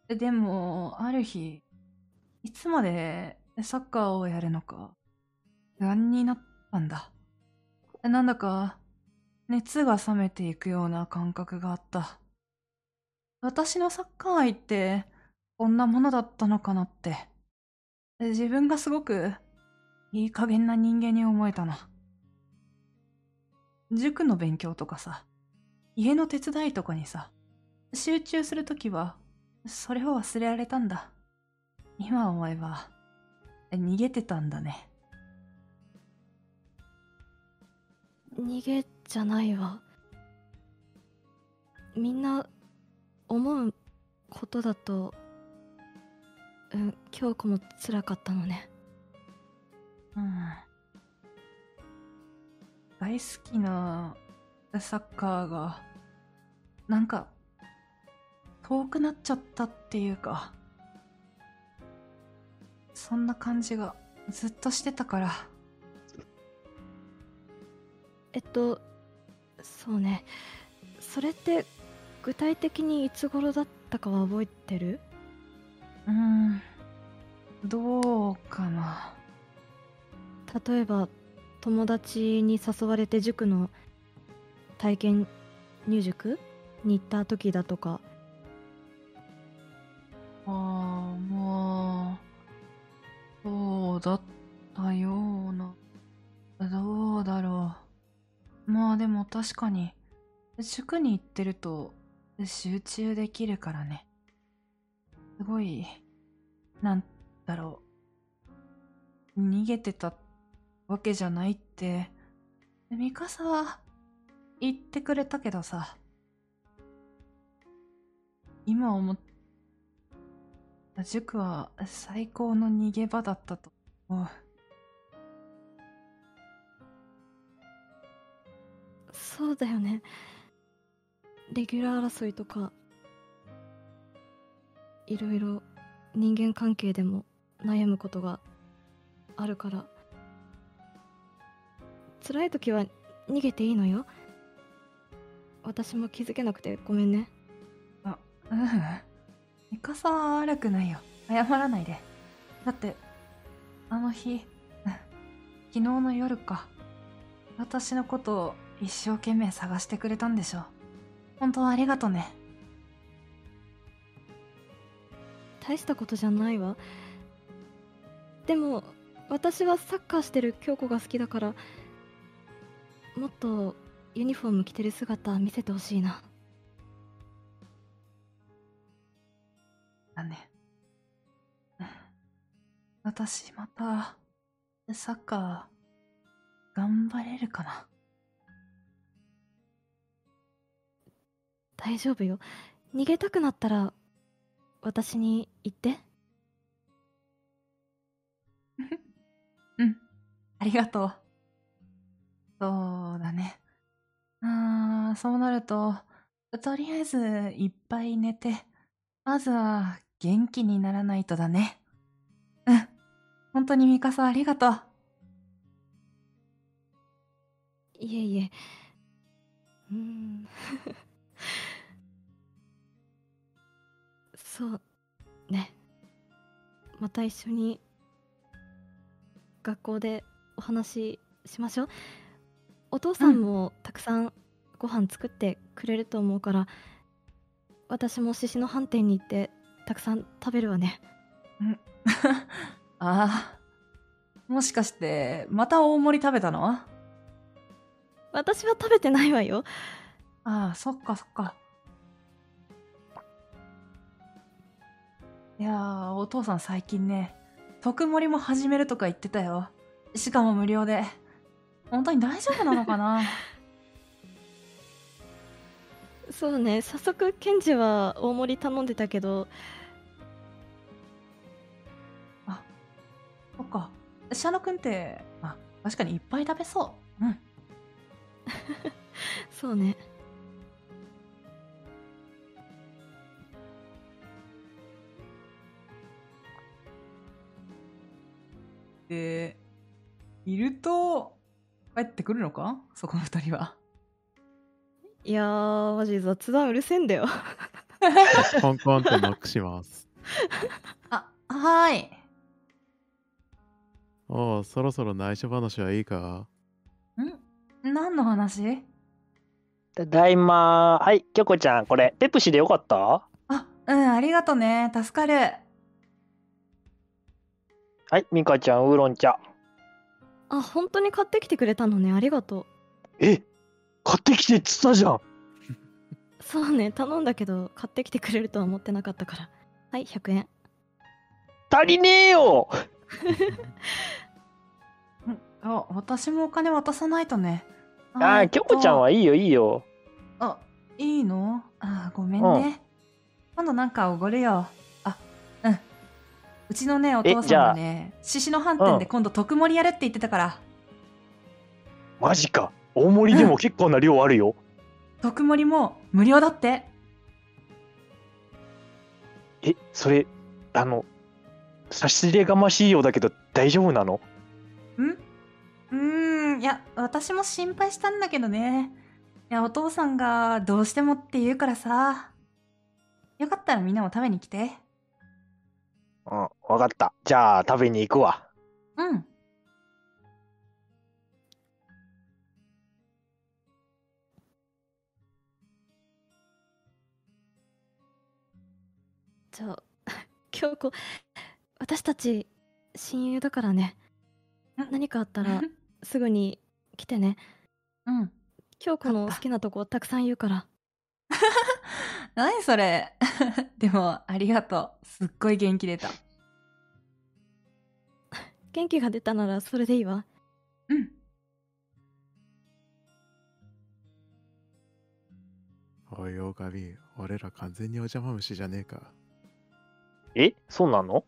うん。でも、ある日、いつまでサッカーをやるのか、不安になったんだ。なんだか、熱が冷めていくような感覚があった。私のサッカー愛って、こんなものだったのかなって。自分がすごく、いい加減な人間に思えたな。塾の勉強とかさ、家の手伝いとかにさ、集中するときは、それを忘れられたんだ。今思えば、逃げてたんだね。逃げじゃないわみんな思うことだとうん京子も辛かったのねうん。大好きなサッカーが、なんか、遠くなっちゃったっていうか、そんな感じがずっとしてたから。えっとそうねそれって具体的にいつ頃だったかは覚えてる？うーん。どうかな。例えば友達に誘われて塾の体験入塾？に行った時だとかああ、まあ、そうだったような。どうだろう。まあでも確かに、塾に行ってると集中できるからね。すごい、なんだろう。逃げてたわけじゃないって、ミカサは言ってくれたけどさ。今思っ塾は最高の逃げ場だったと。思う。そうだよね。レギュラー争いとかいろいろ人間関係でも悩むことがあるから。辛い時は逃げていいのよ。私も気づけなくてごめんね。うん。ミカサは悪くないよ。謝らないで。だって、あの日、昨日の夜か。私のことを一生懸命探してくれたんでしょ。本当ありがとね。大したことじゃないわでも私はサッカーしてる京子が好きだからもっとユニフォーム着てる姿見せてほしいなだね。私また、サッカー、頑張れるかな。大丈夫よ逃げたくなったら私に言って うん。ありがとう。そうだね。あー、そうなると、とりあえずいっぱい寝て、まずは元気にならないとだね。うん。本当にミカサありがとう。いえいえうーん そうねまた一緒に学校でお話ししましょうお父さんもたくさんご飯作ってくれると思うから、私も獅子の飯店に行ってたくさん食べるわね ああ。もしかして、また大盛り食べたの？あ私は食べてないわよあ、そっかそっか。いやー、お父さん最近ね、特盛りも始めるとか言ってたよ。しかも無料で。本当に大丈夫なのかな？そうね早速ケンジは大盛り頼んでたけどそっか。シャノ君って、あ、確かにいっぱい食べそう。うん。そうねで、いると、帰ってくるのか？そこの二人は。いやーマジ雑談うるせえんだよコンコンとノックします。あ、はーい。おう、そろそろ内緒話はいいか？ん？何の話？ただいまはい、きょこちゃん、これ、ペプシでよかった？あ、うん、ありがとね。助かる。はい、ミカちゃん、ウーロン茶。あ本当に買ってきてくれたのねありがとえ買ってきてっつったじゃんう そうね頼んだけど買ってきてくれるとは思ってなかったからはい100円足りねえよ んあ、私もお金渡さないとね。あー、きょこちゃんはいいよ、いいよ。あ、いいの？あー、ごめんね。今度なんかおごるよ。あ、うん。うちのね、お父さんえじゃあがね、獅子の飯店で今度特盛りやるって言ってたから、マジか。大盛りでも結構な量あるよ。特盛りも無料だって。え、それ、あの、差し入れがましいようだけど大丈夫なの？ん？うーん、いや、私も心配したんだけどね。いや、お父さんがどうしてもって言うからさ。よかったらみんなも食べに来て。うん、わかった。じゃあ、食べに行くわ。うん。じゃあ京子私たち親友だからねん何かあったらすぐに来てねうん。京子の好きなとこたくさん言うから 何それ でも、ありがとう。すっごい元気出た。元気が出たならそれでいいわうん。おい、狼、俺ら完全にお邪魔虫じゃねえか。え？そうなの？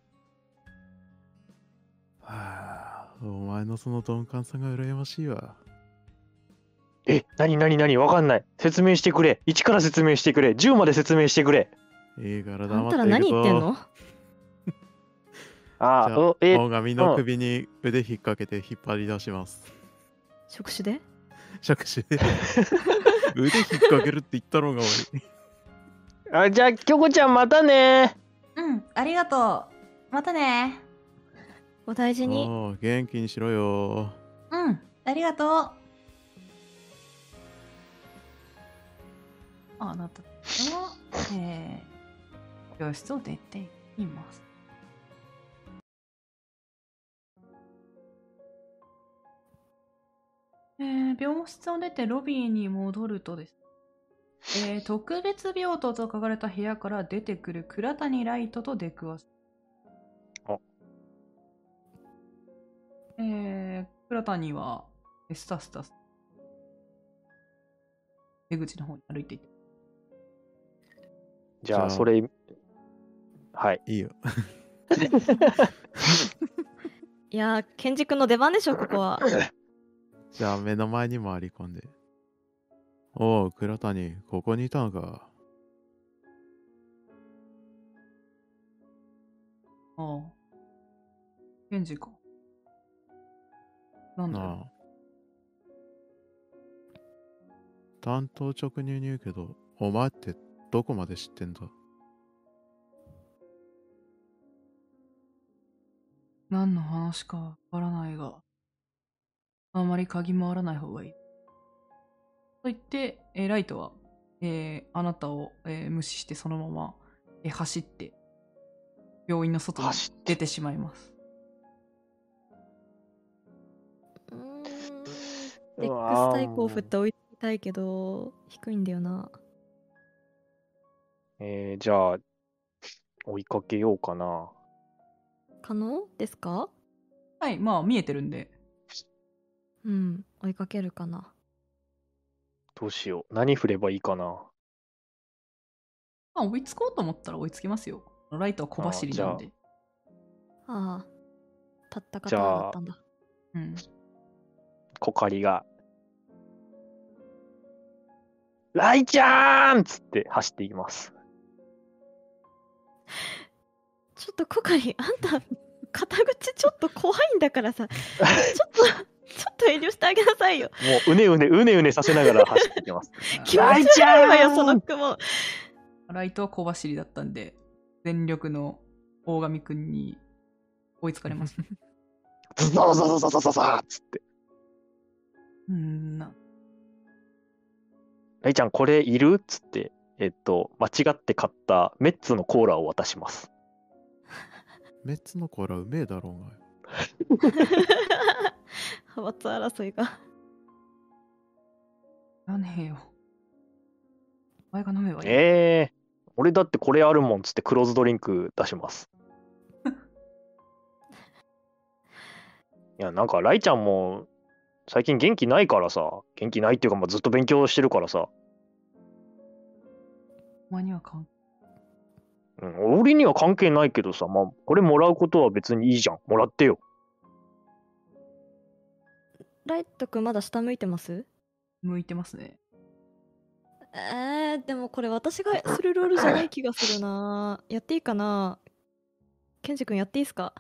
はあ、お前のその鈍感さが羨ましいわ。え、なになになに？わかんない。説明してくれ。1から説明してくれ。10まで説明してくれ。いいから黙ったていくら何言ってんぞ。の？ああおえ、狼の首に腕引っ掛けて引っ張り出します。触手で？触手で？腕引っ掛けるって言ったのが俺。あじゃあ、きょこちゃんまたねうん、ありがとう。またね。お大事に。元気にしろよ。うん、ありがとう。あなたは、えー、教室を出ています。えー、病室を出てロビーに戻るとですえー特別病棟と書かれた部屋から出てくる倉谷ライトと出くわす。あえー、倉谷は、スタスタス。出口の方に歩いていって。じゃああそれはいいいよ。いやー、ケンジ君の出番でしょ、ここは。じゃあ目の前に回り込んで。おう、倉谷、ここにいたのか。ああ。ケンジか。なんだよ。なあ。担当直入に言うけど、お前ってどこまで知ってんだ何の話かわからないが、あまり鍵回らない方がいい。と言って、えーライトは、えーあなたを、えー無視してそのまま、えー走って、病院の外に走って。出てしまいます。デックス対抗振って追いつきたいけど、低いんだよな。えー、じゃあ追いかけようかな。可能？ですか？はい、まあ見えてるんで、うん、追いかけるかな。どうしよう何振ればいいかなまあ追いつこうと思ったら追いつきますよ。ライトは小走りなんで。ああ、たったじゃあ方だったんだ。うん。コカリが「ライちゃん!」っつって走っていきます ちょっとコカリ、あんた、肩口ちょっと怖いんだからさ、ちょっと、ちょっと遠慮してあげなさいよ。もううねうねうねうねさせながら走ってます 気持ち悪いわよ、その雲。ライトは小走りだったんで、全力の大神くんに追いつかれました。ズザザザザザザザっつってうーんな。「ライちゃんこれいる?」っつってえっと間違って買ったメッツのコーラを渡します メッツのコーラうめえだろうが。派閥争いが。やねえよ。お前が飲めばいい。ええー、俺だってこれあるもんっつってクローズドリンク出します いやなんかライちゃんも最近元気ないからさ元気ないっていうか、まあ、ずっと勉強してるからさ、お前には関うん、俺には関係ないけどさまあこれもらうことは別にいいじゃんもらってよライト君まだ下向いてます？向いてますね。えー、でもこれ私がするロールじゃない気がするな。やっていいかな？ケンジ君やっていいっすか？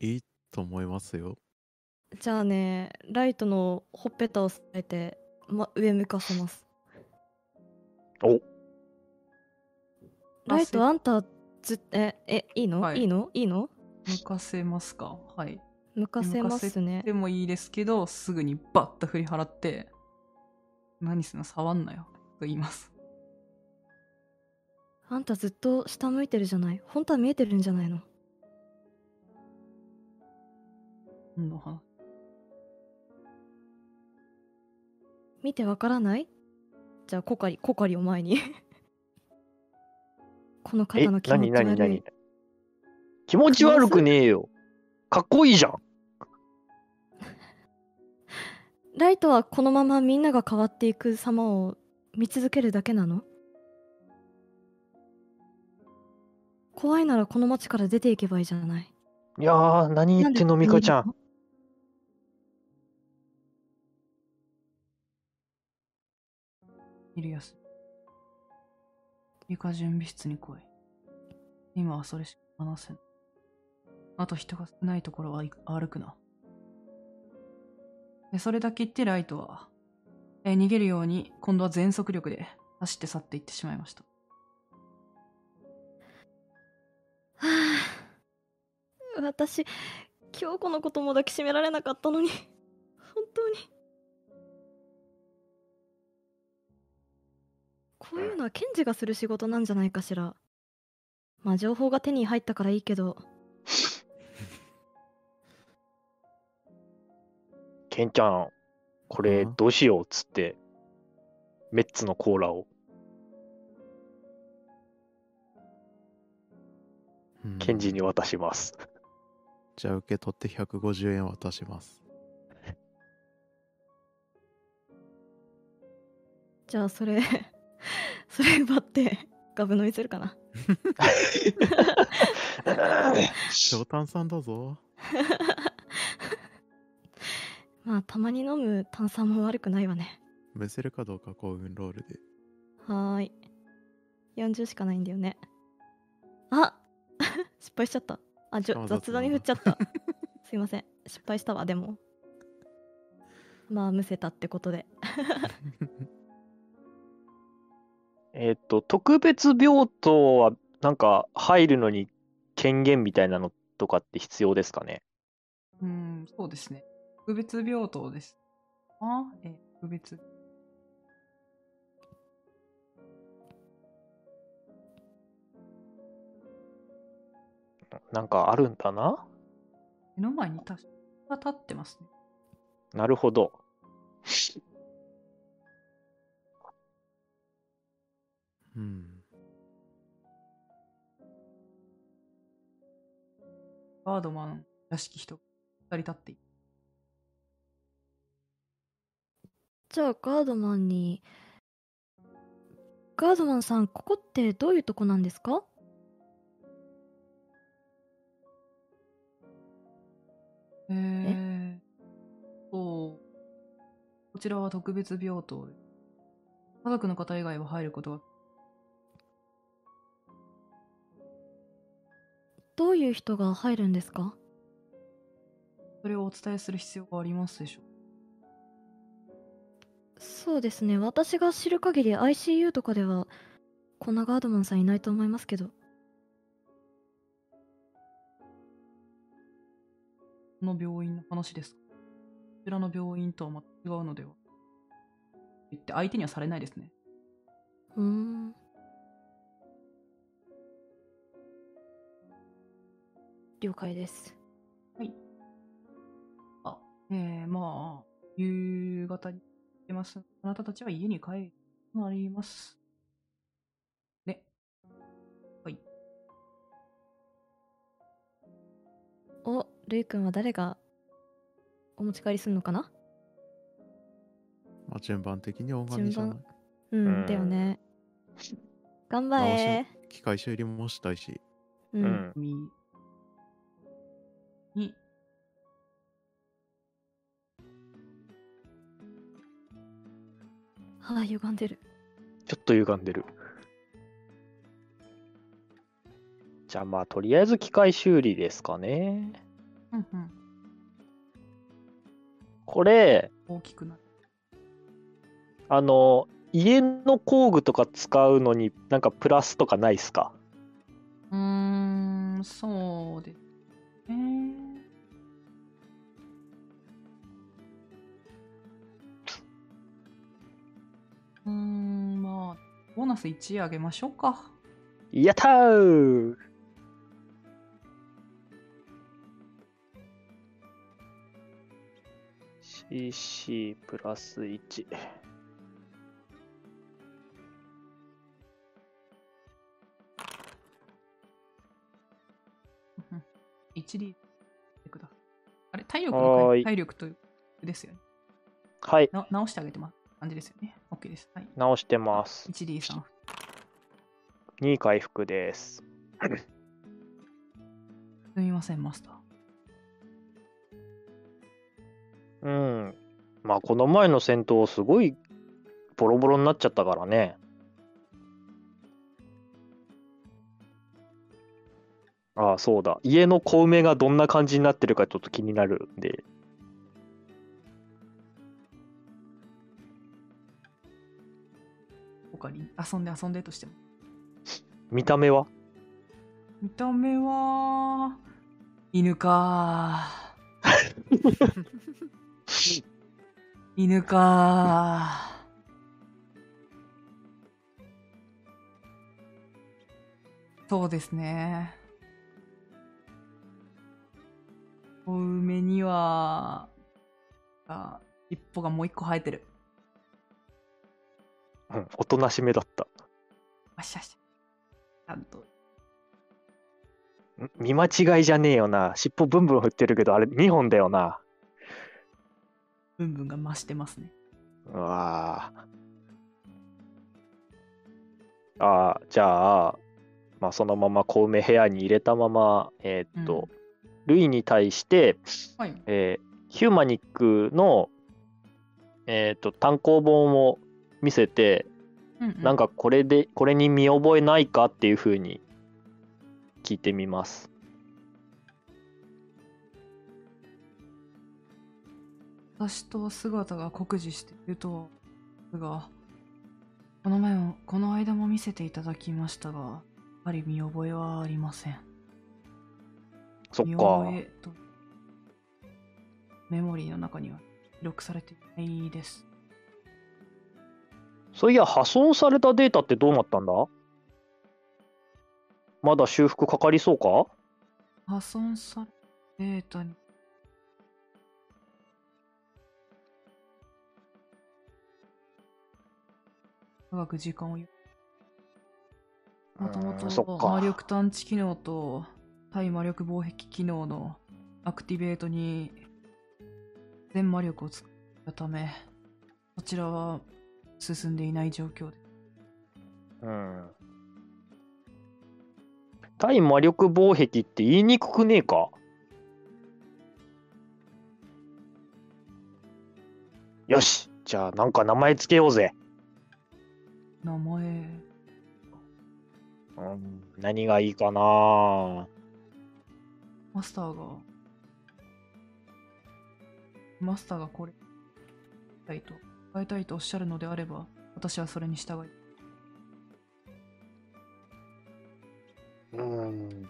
いいと思いますよ。じゃあね、ライトのほっぺたを押さえて、ま、上向かせます。おライトあんたずええいいの、はい。い、いの？いいの？向かせますか？はい。向かせますね。でもいいですけど、すぐにバッと振り払って、何すんの？触んなよ。と言います。あんたずっと下向いてるじゃない？本当は見えてるんじゃないの？何の話？見てわからない？じゃあコカリコカリを前にこのえ方の気持何ち悪い。何何気持ち悪くねえよ。かっこいいじゃん。ライトはこのままみんなが変わっていく様を見続けるだけなの？怖いならこの街から出ていけばいいじゃない。いやー何言ってんのミカちゃん。イリアス。理科準備室に来い。今はそれしか話せん。あと人が少ないところは歩くな。でそれだけ言ってライトは、え逃げるように今度は全速力で走って去っていってしまいました。はあ私京子のことも抱きしめられなかったのに本当にこういうのはケンジがする仕事なんじゃないかしら。まあ情報が手に入ったからいいけど。ケンちゃんこれうんどうしようっつって、メッツのコーラを。うん。ケンジに渡します。じゃあ受け取って150円渡します。じゃあそれそれ奪ってガブ飲みするかな。超炭酸だぞ。まあたまに飲む炭酸も悪くないわね。むせるかどうか幸運ロールで。はーい。40しかないんだよね。あ 失敗しちゃった。あじょあ雑談に振っちゃった。すいません。失敗したわでも。まあむせたってことで えっと、特別病棟はなんか入るのに権限みたいなのとかって必要ですかね？うん、そうですね。特別病棟です。あえー特別。なんかあるんだな？目の前に立ってますね。なるほど。うん。ガードマンらしき人、二人立っている。じゃあガードマンにガードマンさんここってどういうとこなんですか？えー、と、こちらは特別病棟で、家族の方以外は入ることが、どういう人が入るんですか？それをお伝えする必要がありますでしょう。そうですね。私が知る限り ICU とかではこんなガードマンさんいないと思いますけど。この病院の話ですか？こちらの病院とは違うのでは？言って相手にはされないですね。うーん了解ですあ、えー、まあ、夕方に出ます。あなたたちは家に帰るとなります。ね。はい。おルイ君は誰がお持ち帰りするのかな？まあ、順番的に大神じゃない順。うん、うんだよね頑張れ機械修理もしたいし。う、うんはあ歪んでるちょっと歪んでる。じゃあまあ、とりあえず機械修理ですかね。うんうん、これ、大きくなる。あの、家の工具とか使うのになんかプラスとかないっすか？うーん、そううーん、まあ、ボーナス1あげましょうか。やったー CC プラス1。1D ください。あれ、体力の体力とですよね。はい、な直してあげてます。感じですよね。OK です。はい。直してます。1D3。2回復です。すみません、マスター。うん。まあ、この前の戦闘、すごいボロボロになっちゃったからね。ああ、そうだ。家の小梅がどんな感じになってるかちょっと気になるんで。他に遊んで遊んでとしても。見た目は？見た目は、犬か。犬か。そうですね。お梅には、あ尻尾がもう一個生えてる。うん、おとなしめだった。わしゃしゃ。ちゃんと。ん？見間違いじゃねえよな。尻尾ブンブン振ってるけど、あれ2本だよな。ブンブンが増してますね。うわあ。あーじゃあ、まあ、そのまま小梅部屋に入れたまま、えーっと、ルイに対して、はい。えーヒューマニックの、えーっと単行本を見せて、うんうんなんかこれで、これに見覚えないかっていうふうに聞いてみます。私と姿が酷似しているとですが、この前も、この間も見せていただきましたが、やはり見覚えはありません。見そっか。覚えと、メモリーの中には記録されていないです。そういや、破損されたデータってどうなったんだ？まだ修復かかりそうか？破損されたデータに。長く時間を要もともとか。魔力探知機能と対魔力防壁機能のアクティベートに全魔力を使ったためこちらは進んでいない状況で。うん。対魔力防壁って言いにくくねえか？よし。じゃあなんか名前つけようぜ。名前。うん、何がいいかな？マスターが。マスターがこれ。変えたいと変えたいとおっしゃるのであれば私はそれに従い。うん。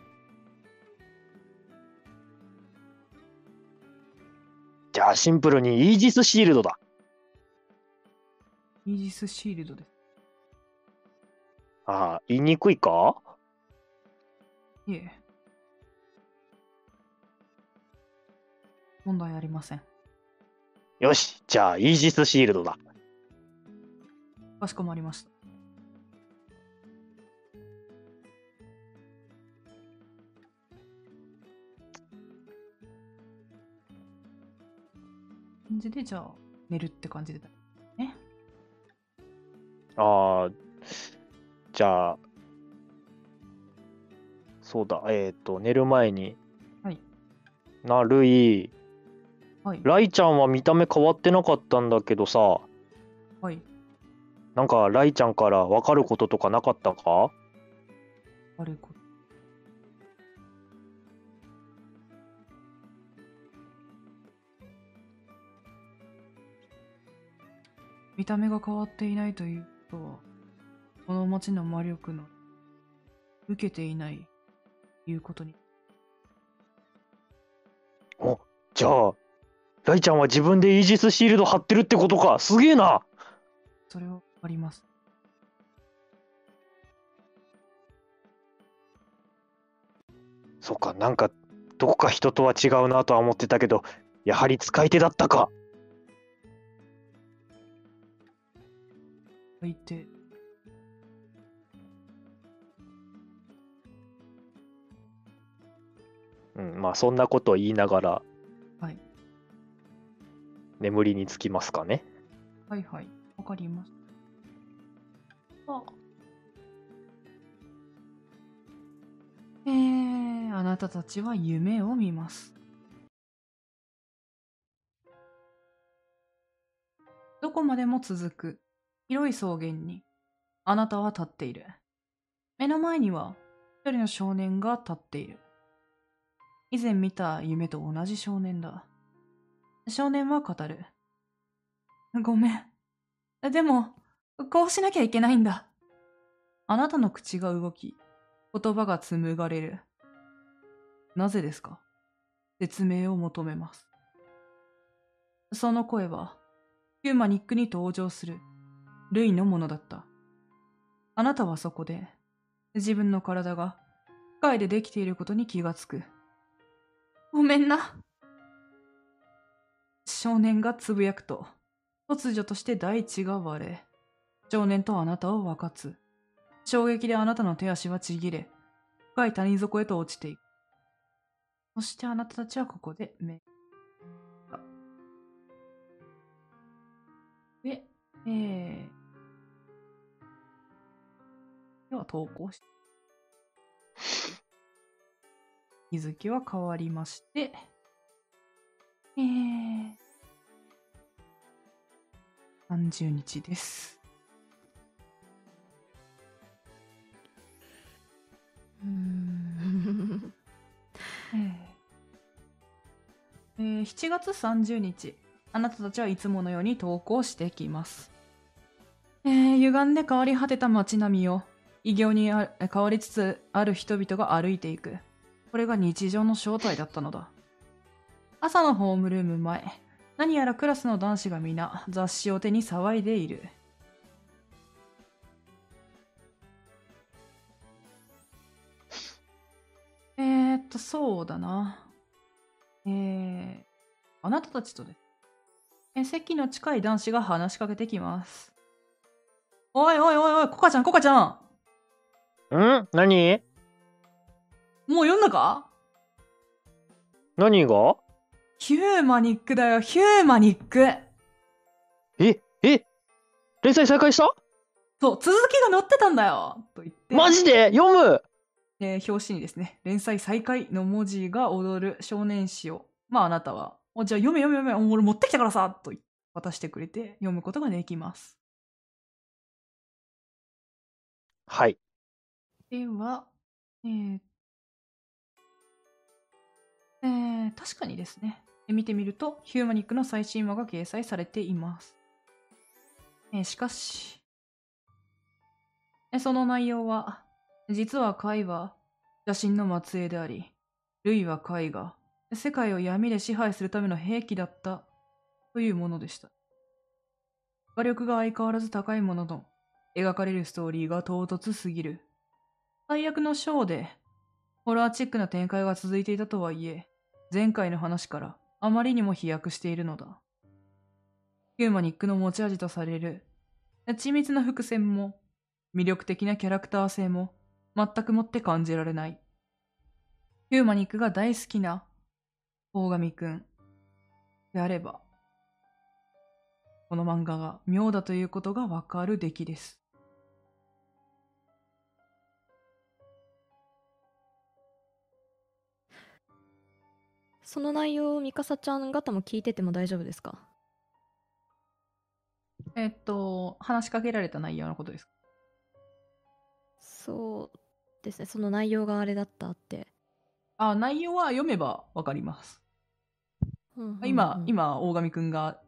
じゃあシンプルにイージスシールドだ。イージスシールドです。ああ、言いにくいか？いえ。問題ありませんよし、じゃあイージスシールドだ。かしこまりました感じでじゃあ寝るって感じでねああ、じゃあ、そうだ、えっ、と、寝る前に、はい。な、ルイ、はい。ライちゃんは見た目変わってなかったんだけどさ、はい。なんかライちゃんから分かることとかなかったか？あること。見た目が変わっていないということはこの町の魔力の受けていないいうことに。じゃあ、ライちゃんは自分でイージスシールド貼ってるってことか。すげえな。それはあります。そっか、なんか、どこか人とは違うなとは思ってたけど、やはり使い手だったか。相手。うん、まあそんなことを言いながら、はい眠りにつきますかね。はいはい。わかりましたあ。えー、あなたたちは夢を見ます。どこまでも続く。広い草原に。あなたは立っている。目の前には一人の少年が立っている。以前見た夢と同じ少年だ少年は語るごめんでも、こうしなきゃいけないんだ。あなたの口が動き、言葉が紡がれる。なぜですか？説明を求めます。その声は、ヒューマニックに登場する、ルイのものだった。あなたはそこで、自分の体が、機械でできていることに気がつく。ごめんな。少年がつぶやくと、突如として大地が割れ、少年とあなたを分かつ。衝撃であなたの手足はちぎれ、深い谷底へと落ちていく。そしてあなたたちはここで目で、えー、では投稿し 日付は変わりまして、えー、30日です。うーん えーえー7月30日、あなたたちはいつものように投稿してきます。えー歪んで変わり果てた街並みを異形にあ変わりつつある人々が歩いていく。これが日常の正体だったのだ。朝のホームルーム前、何やらクラスの男子が皆雑誌を手に騒いでいる。えー、っと、そうだな。えー、あなたたちとです。え、席の近い男子が話しかけてきます。おいおいおいおい、コカちゃん、コカちゃんん？何？もう読んだか？何が？ヒューマニックだよ、ヒューマニック。ええ連載再開した？そう、続きが載ってたんだよ。と言って、マジで？読む？えー表紙にですね、連載再開の文字が踊る少年誌を、まああなたは、おじゃあ読め読め読め、俺持ってきたからさと渡してくれて読むことができます。はい。では、えー確かにですね、え見てみると、ヒューマニックの最新話が掲載されています。えしかし、えその内容は、実はカイは邪神の末裔であり、ルイはカイが世界を闇で支配するための兵器だったというものでした。画力が相変わらず高いものの、描かれるストーリーが唐突すぎる。最悪のショーで、ホラーチックな展開が続いていたとはいえ、前回の話からあまりにも飛躍しているのだ。ヒューマニックの持ち味とされる、緻密な伏線も、魅力的なキャラクター性も、全くもって感じられない。ヒューマニックが大好きな、大神くん、であれば、この漫画が妙だということがわかる出来です。その内容をミカサちゃん方も聞いてても大丈夫ですか？えっと、話しかけられた内容のことですか？そうですね。その内容があれだったって、あ、内容は読めばわかります。うんうんうん。今、今、大神くんが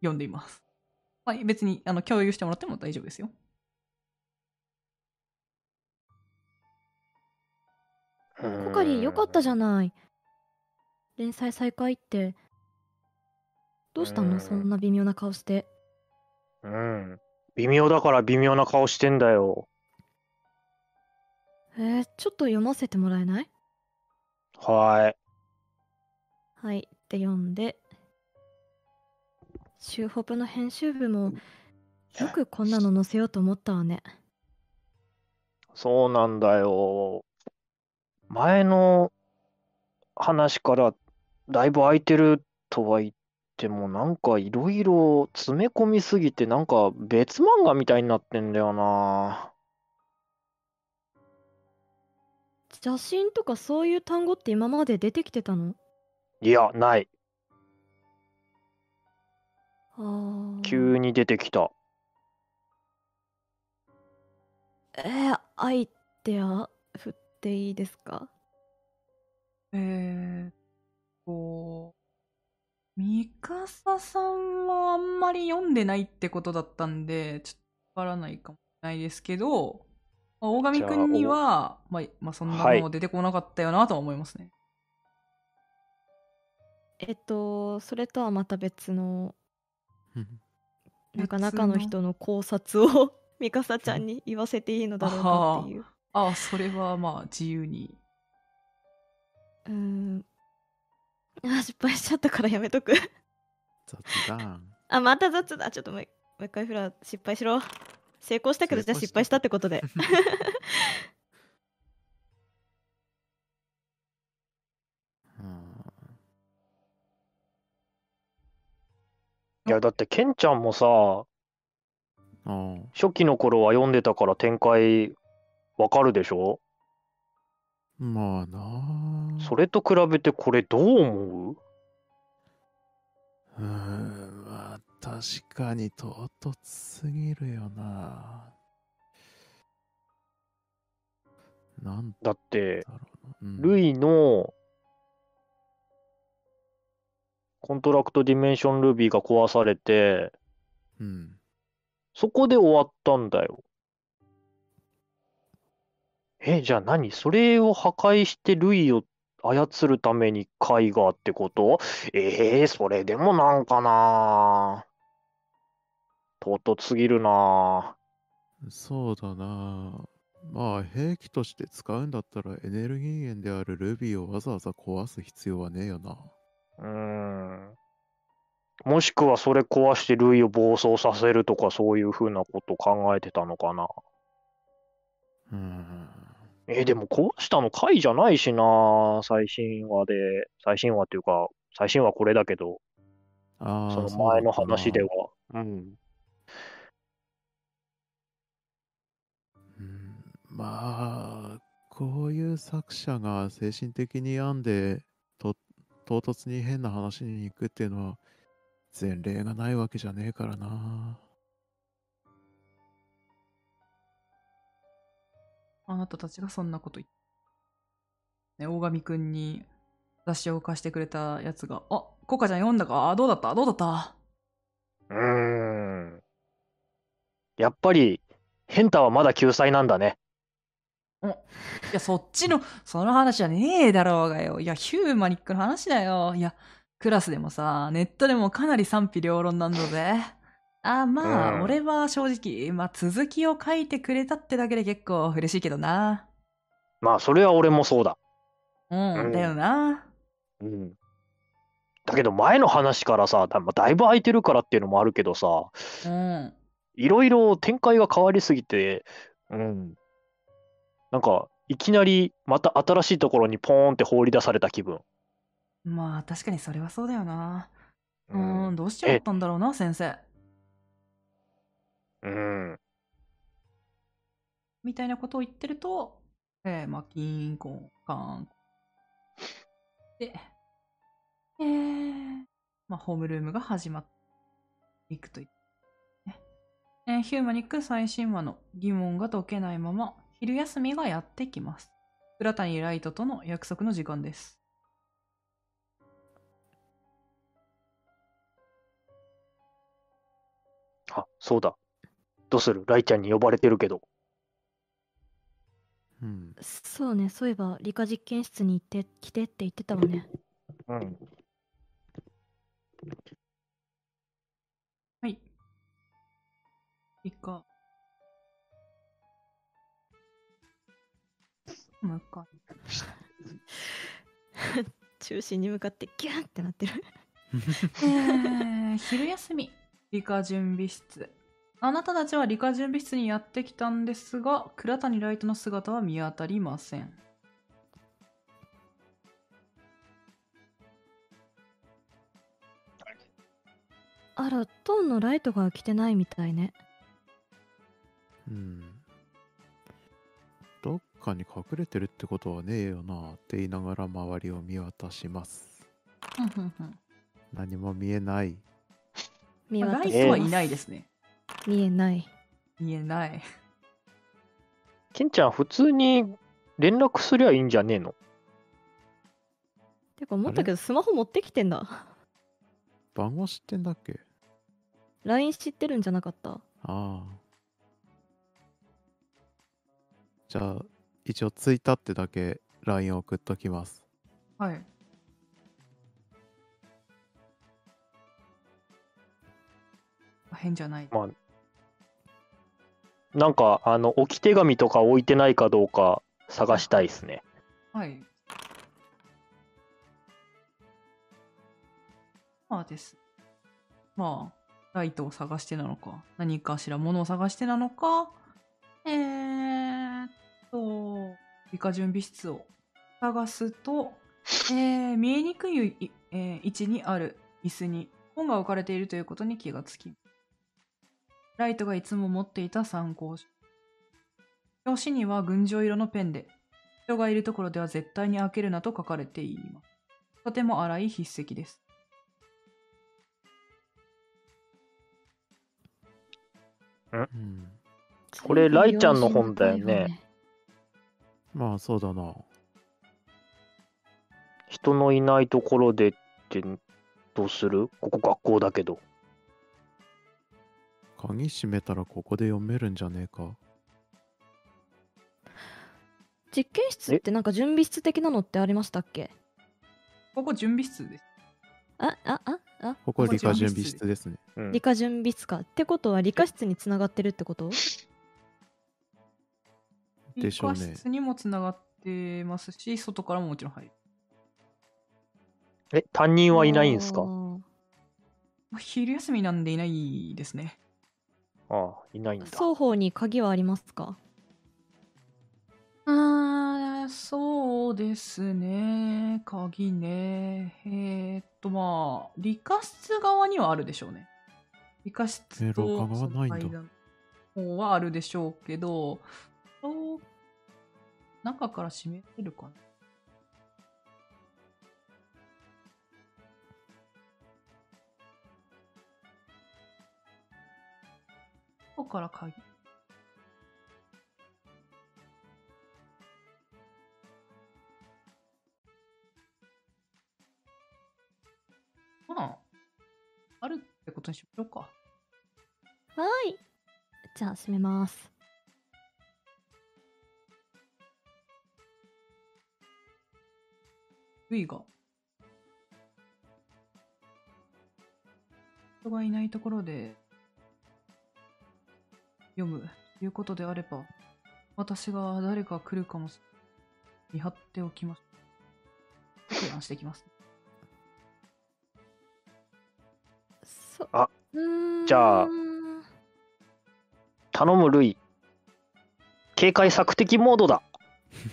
読んでいます。まあ、別にあの共有してもらっても大丈夫ですよ。コカリよかったじゃない連載再開ってどうしたうんのそんな微妙な顔してうん。微妙だから微妙な顔してんだよ。えー、ちょっと読ませてもらえない？ははいって読んでシューホプの編集部もよくこんなの載せようと思ったわねい。そうなんだよ。前の話からだいぶ空いてるとは言っても、なんかいろいろ詰め込みすぎて、なんか別漫画みたいになってんだよな。写真とかそういう単語って今まで出てきてたの？いや、ない。あー急に出てきた。えー、アイデア振っていいですか？えーっと、ミカサさんはあんまり読んでないってことだったんで、ちょっとわからないかもしれないですけど、まあ大神くんには、まあ、まあ、そんなはい。の出てこなかったよなとは思いますね。えっとそれとはまた別の なんか別中のの人の考察を ミカサちゃんに言わせていいのだろうかっていう。ああ、それはまあ自由に。うーんあ失敗しちゃったからやめとく。雑談。あまた雑だ。ちょっともう一もう一回フラ失敗しろ。成功したけどじゃあ失敗したってことで。うん。いやだってケンちゃんもさあ初期の頃は読んでたから展開わかるでしょ？あまあなあ。それと比べてこれどう思う？うーんまあ確かに唐突すぎるよな。なんだってうん、ルイのコントラクトディメンションルビーが壊されてうん。そこで終わったんだよ。え、じゃあ何？それを破壊してルイを操るために貝がってこと？ええそれでもなんかな。唐突すぎるな。そうだな。まあ兵器として使うんだったらエネルギー源であるルビーをわざわざ壊す必要はねえよな。うーん。もしくはそれ壊してルイを暴走させるとかそういうふうなこと考えてたのかなうんえーでも壊したの回じゃないしな、最新話で。最新話っていうか、最新話これだけど、ああその前の話では。うん。うんまあこういう作者が精神的に病んでと唐突に変な話に行くっていうのは前例がないわけじゃねえからなあなたたちがそんなこと言って。ね、大神くんに雑誌を貸してくれたやつが、あ、コカちゃん読んだか？どうだった？どうだった？うーん。やっぱり、ヘンタはまだ救済なんだね。いや、そっちの、その話じゃねえだろうがよ。いや、ヒューマニックの話だよ。いや、クラスでもさ、ネットでもかなり賛否両論なんだぜ。あ、まあ、うん俺は正直、まあ、続きを書いてくれたってだけで結構嬉しいけどな。まあ、それは俺もそうだ。うん、うんだよな。うん。だけど前の話からさ、だまあだいぶ空いてるからっていうのもあるけどさ、うん。いろいろ展開が変わりすぎて、うん。なんか、いきなりまた新しいところにポーンって放り出された気分。まあ、確かにそれはそうだよな。ううんん、どうしちゃったんだろうな、先生。うん。みたいなことを言ってると、えー、まあ、キーンコン、カーン。で、えー、まあ、ホームルームが始まっていくという。ねえーヒューマニック最新話の疑問が解けないまま、昼休みがやってきます。浦谷ライトとの約束の時間です。あ、そうだ。どうするライちゃんに呼ばれてるけど。うんそうねそういえば理科実験室に行って来てって言ってたわねうん。はい。いいか。向か 中心に向かってギュンってなってる えー、昼休み理科準備室あなたたちは理科準備室にやってきたんですが倉谷ライトの姿は見当たりません。あらトーンのライトが来てないみたいね。うん。どっかに隠れてるってことはねえよなって言いながら周りを見渡します。何も見えない。見ラ渡してます。イトはいないですね見えない。見えない。ケンちゃん、普通に連絡すりゃいいんじゃねえの？てか思ったけどスマホ持ってきてんだ。番号知ってんだっけ？LINE 知ってるんじゃなかった？ああ。じゃあ一応着いたってだけ LINE 送っときます。はい。変じゃない。まあ、なんか、あの、置き手紙とか置いてないかどうか探したいですね。はい。まあです。まあ、ライトを探してなのか、何かしら物を探してなのか、えーっと、理科準備室を探すと、えー見えにくい、いえー位置にある椅子に本が置かれているということに気がつきます、ライトがいつも持っていた参考書。表紙には群青色のペンで、人がいるところでは絶対に開けるなと書かれています。とても荒い筆跡です。うん。これライちゃんの本だよねまあそうだな。人のいないところでってどうする？ここ学校だけど。鍵閉めたらここで読めるんじゃねえか？実験室ってなんか準備室的なのってありましたっけ？ここ準備室です。あ、あ、あ、あ、ここ理科準準備室ですね。うん理科準備室か。ってことは理科室につながってるってこと？でしょうね理科室にもつながってますし、外からももちろん入る。え、担任はいないんすか？あー昼休みなんでいないですね。ああ、いないんだ。双方に鍵はありますか？あー、そうですね。鍵ね。えー、っと、まあ、理科室側にはあるでしょうね。理科室えと廊下側ない方はあるでしょうけど、中から閉めれるかな。ここから鍵。まあ、あるってことにしましょうか。はーい。じゃあ閉めます。ルイが人がいないところで読むということであれば私が誰か来るかもしれない見張っておきます提案してきますそあじゃあ頼む、ルイ。警戒索敵モードだ。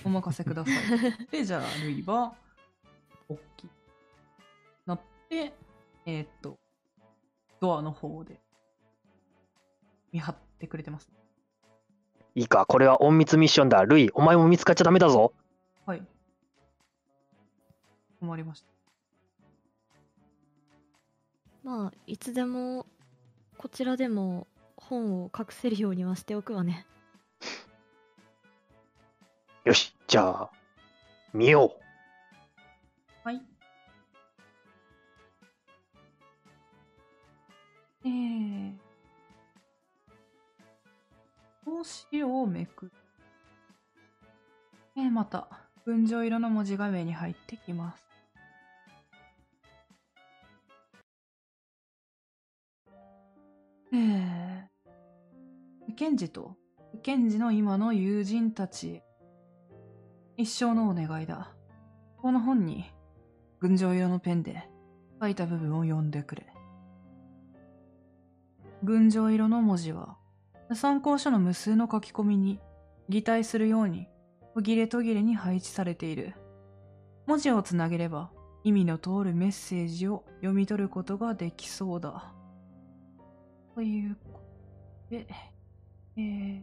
お任せくださいでじゃあルイは大きいなってえーっとドアの方で見張ってくれてますいいか、これは隠密ミッションだ。ルイ、お前も見つかっちゃダメだぞ。はい。困りました。まあいつでもこちらでも本を隠せるようにはしておくわねよし、じゃあ、見よう。はい。えー。表紙をめく。え、また、群青色の文字が目に入ってきます。えー。ケンジと、ケンジの今の友人たち一生のお願いだ。この本に、群青色のペンで書いた部分を読んでくれ。群青色の文字は、参考書の無数の書き込みに擬態するように途切れ途切れに配置されている。文字をつなげれば意味の通るメッセージを読み取ることができそうだ。ということで、えー、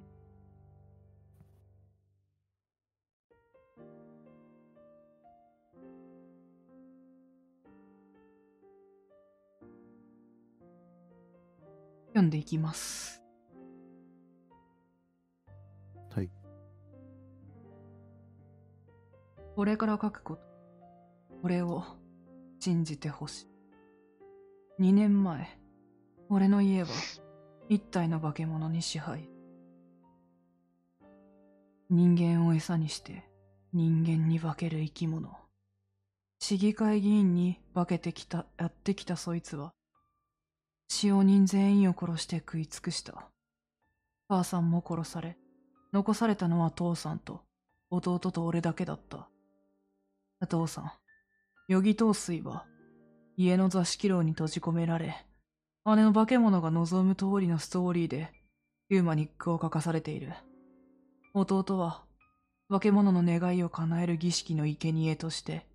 読んでいきます。これから書くこと。俺を信じてほしい。2年前、俺の家は一体の化け物に支配。人間を餌にして人間に化ける生き物。市議会議員に化けてきた、やってきたそいつは、使用人全員を殺して食い尽くした。母さんも殺され、残されたのは父さんと弟と俺だけだった。父さん、余儀東水は家の座敷牢に閉じ込められ、姉の化け物が望む通りのストーリーで、ヒューマニックを書かされている。弟は、化け物の願いを叶える儀式の生贄として、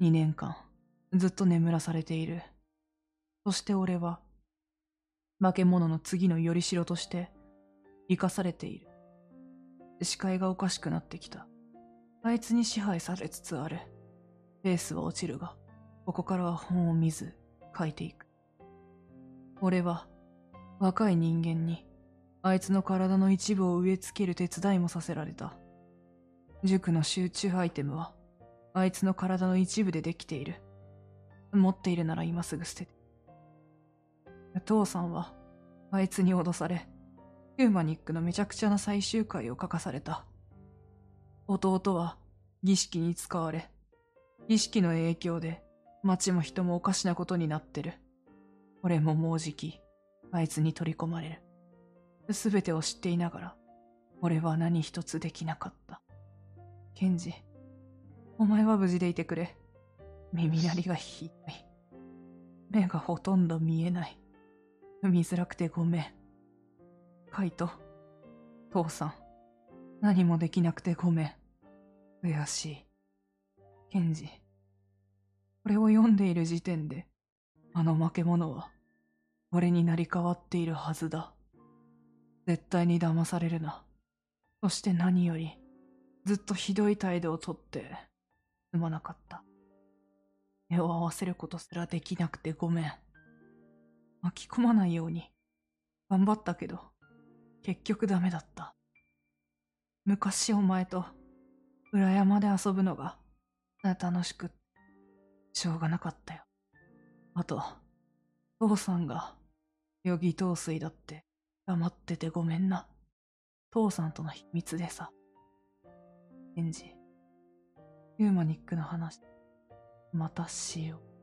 2年間、ずっと眠らされている。そして俺は、化け物の次のよりしろとして、生かされている。視界がおかしくなってきた。あいつに支配されつつある。ペースは落ちるが、ここからは本を見ず、書いていく。俺は、若い人間に、あいつの体の一部を植え付ける手伝いもさせられた。塾の集中アイテムは、あいつの体の一部でできている。持っているなら今すぐ捨てて。父さんは、あいつに脅され、ヒューマニックのめちゃくちゃな最終回を書かされた。弟は、儀式に使われ、儀式の影響で、街も人もおかしなことになってる。俺ももうじき、あいつに取り込まれる。すべてを知っていながら、俺は何一つできなかった。ケンジ、お前は無事でいてくれ。耳鳴りがひどい。目がほとんど見えない。見づらくてごめん。カイト、父さん、何もできなくてごめん。悔しい。ケンジ。これを読んでいる時点で、あの負け者は、俺になり変わっているはずだ。絶対に騙されるな。そして何より、ずっとひどい態度をとって、すまなかった。目を合わせることすらできなくてごめん。巻き込まないように、頑張ったけど、結局ダメだった。昔お前と、裏山で遊ぶのが、楽しく、しょうがなかったよ。あと、父さんが、予義陶水だって黙っててごめんな。父さんとの秘密でさ。エンジ、ヒューマニックの話、またしよう。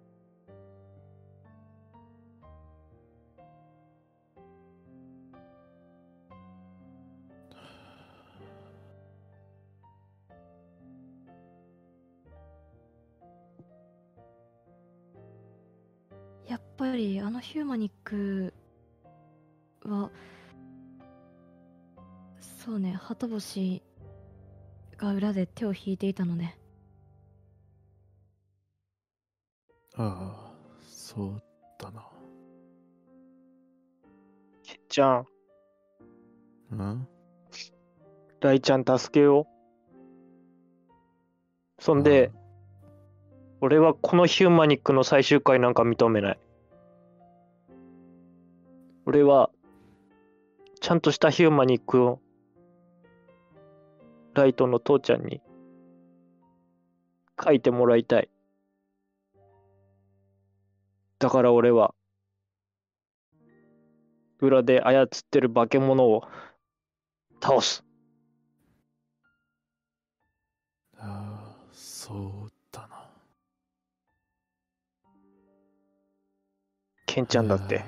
ぱりあのヒューマニックはそうね旗星が裏で手を引いていたのねああ、そうだな。けっちゃん、うん？ライちゃん助けよう。そんで、俺はこのヒューマニックの最終回なんか認めない。俺は、ちゃんとしたヒューマニックを、ライトの父ちゃんに、書いてもらいたい。だから俺は、裏で操ってる化け物を倒す。ああ、そうだな。ケンちゃんだって、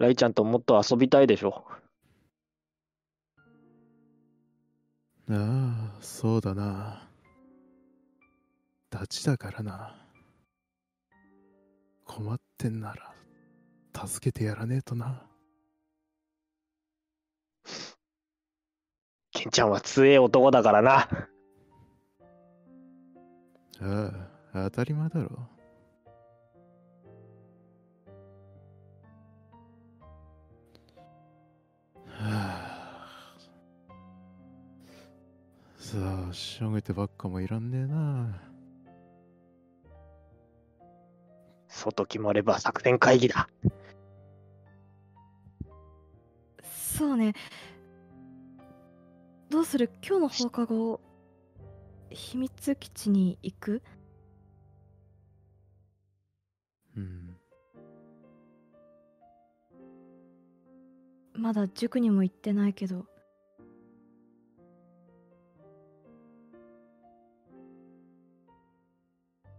ライちゃんともっと遊びたいでしょ。ああ、そうだな。ダチだからな。困ってんなら、助けてやらねえとな。ケンちゃんは強え男だからな。ああ、当たり前だろ。さあ、しょげてばっかもいらんねえな。外決まれば作戦会議だ。そうねどうする？今日の放課後秘密基地に行く？うん。まだ塾にも行ってないけど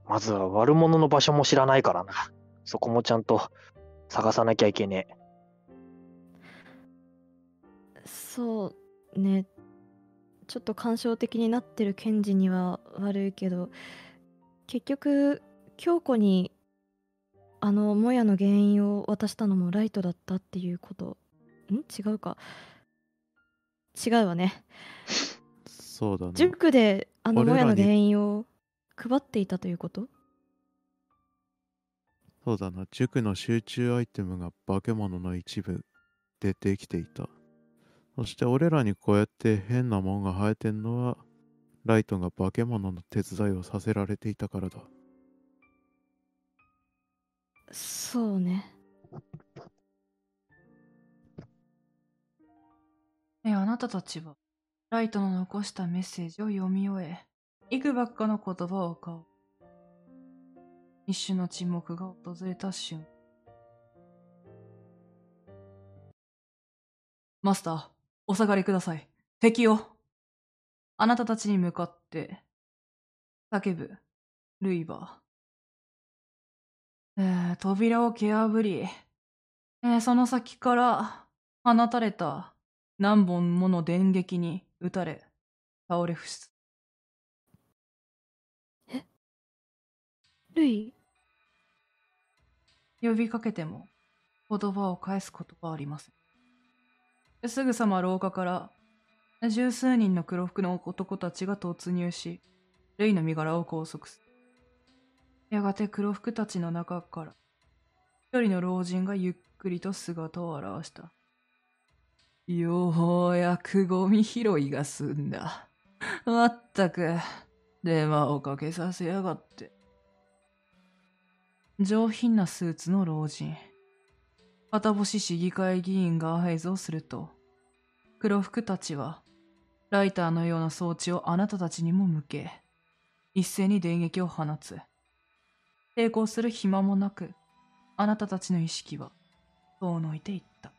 まずは悪者の場所も知らないからな。そこもちゃんと探さなきゃいけねえ。そうねちょっと感傷的になってる検事には悪いけど結局京子にあのもやの原因を渡したのもライトだったっていうことん？違うか違うわねそうだな。塾であのもやの原因を配っていたということ？そうだな。塾の集中アイテムが化け物の一部でできていた。そして俺らにこうやって変なもんが生えてんのは、ライトが化け物の手伝いをさせられていたからだ。そうねえ、あなたたちは、ライトの残したメッセージを読み終え、いくばっかの言葉を交う。一瞬の沈黙が訪れた瞬。マスター、お下がりください。敵を。あなたたちに向かって、叫ぶ、ルイバー。えー、扉を蹴破り、えーその先から放たれた何本もの電撃に撃たれ、倒れ伏す。ルイ？呼びかけても言葉を返すことはありません。すぐさま廊下から十数人の黒服の男たちが突入し、レイの身柄を拘束する。やがて黒服たちの中から一人の老人がゆっくりと姿を現した。ようやくゴミ拾いが済んだ。まったく、電話をかけさせやがって。上品なスーツの老人。片星市議会議員が合図をすると、黒服たちは、ライターのような装置をあなたたちにも向け、一斉に電撃を放つ。抵抗する暇もなく、あなたたちの意識は遠のいていった。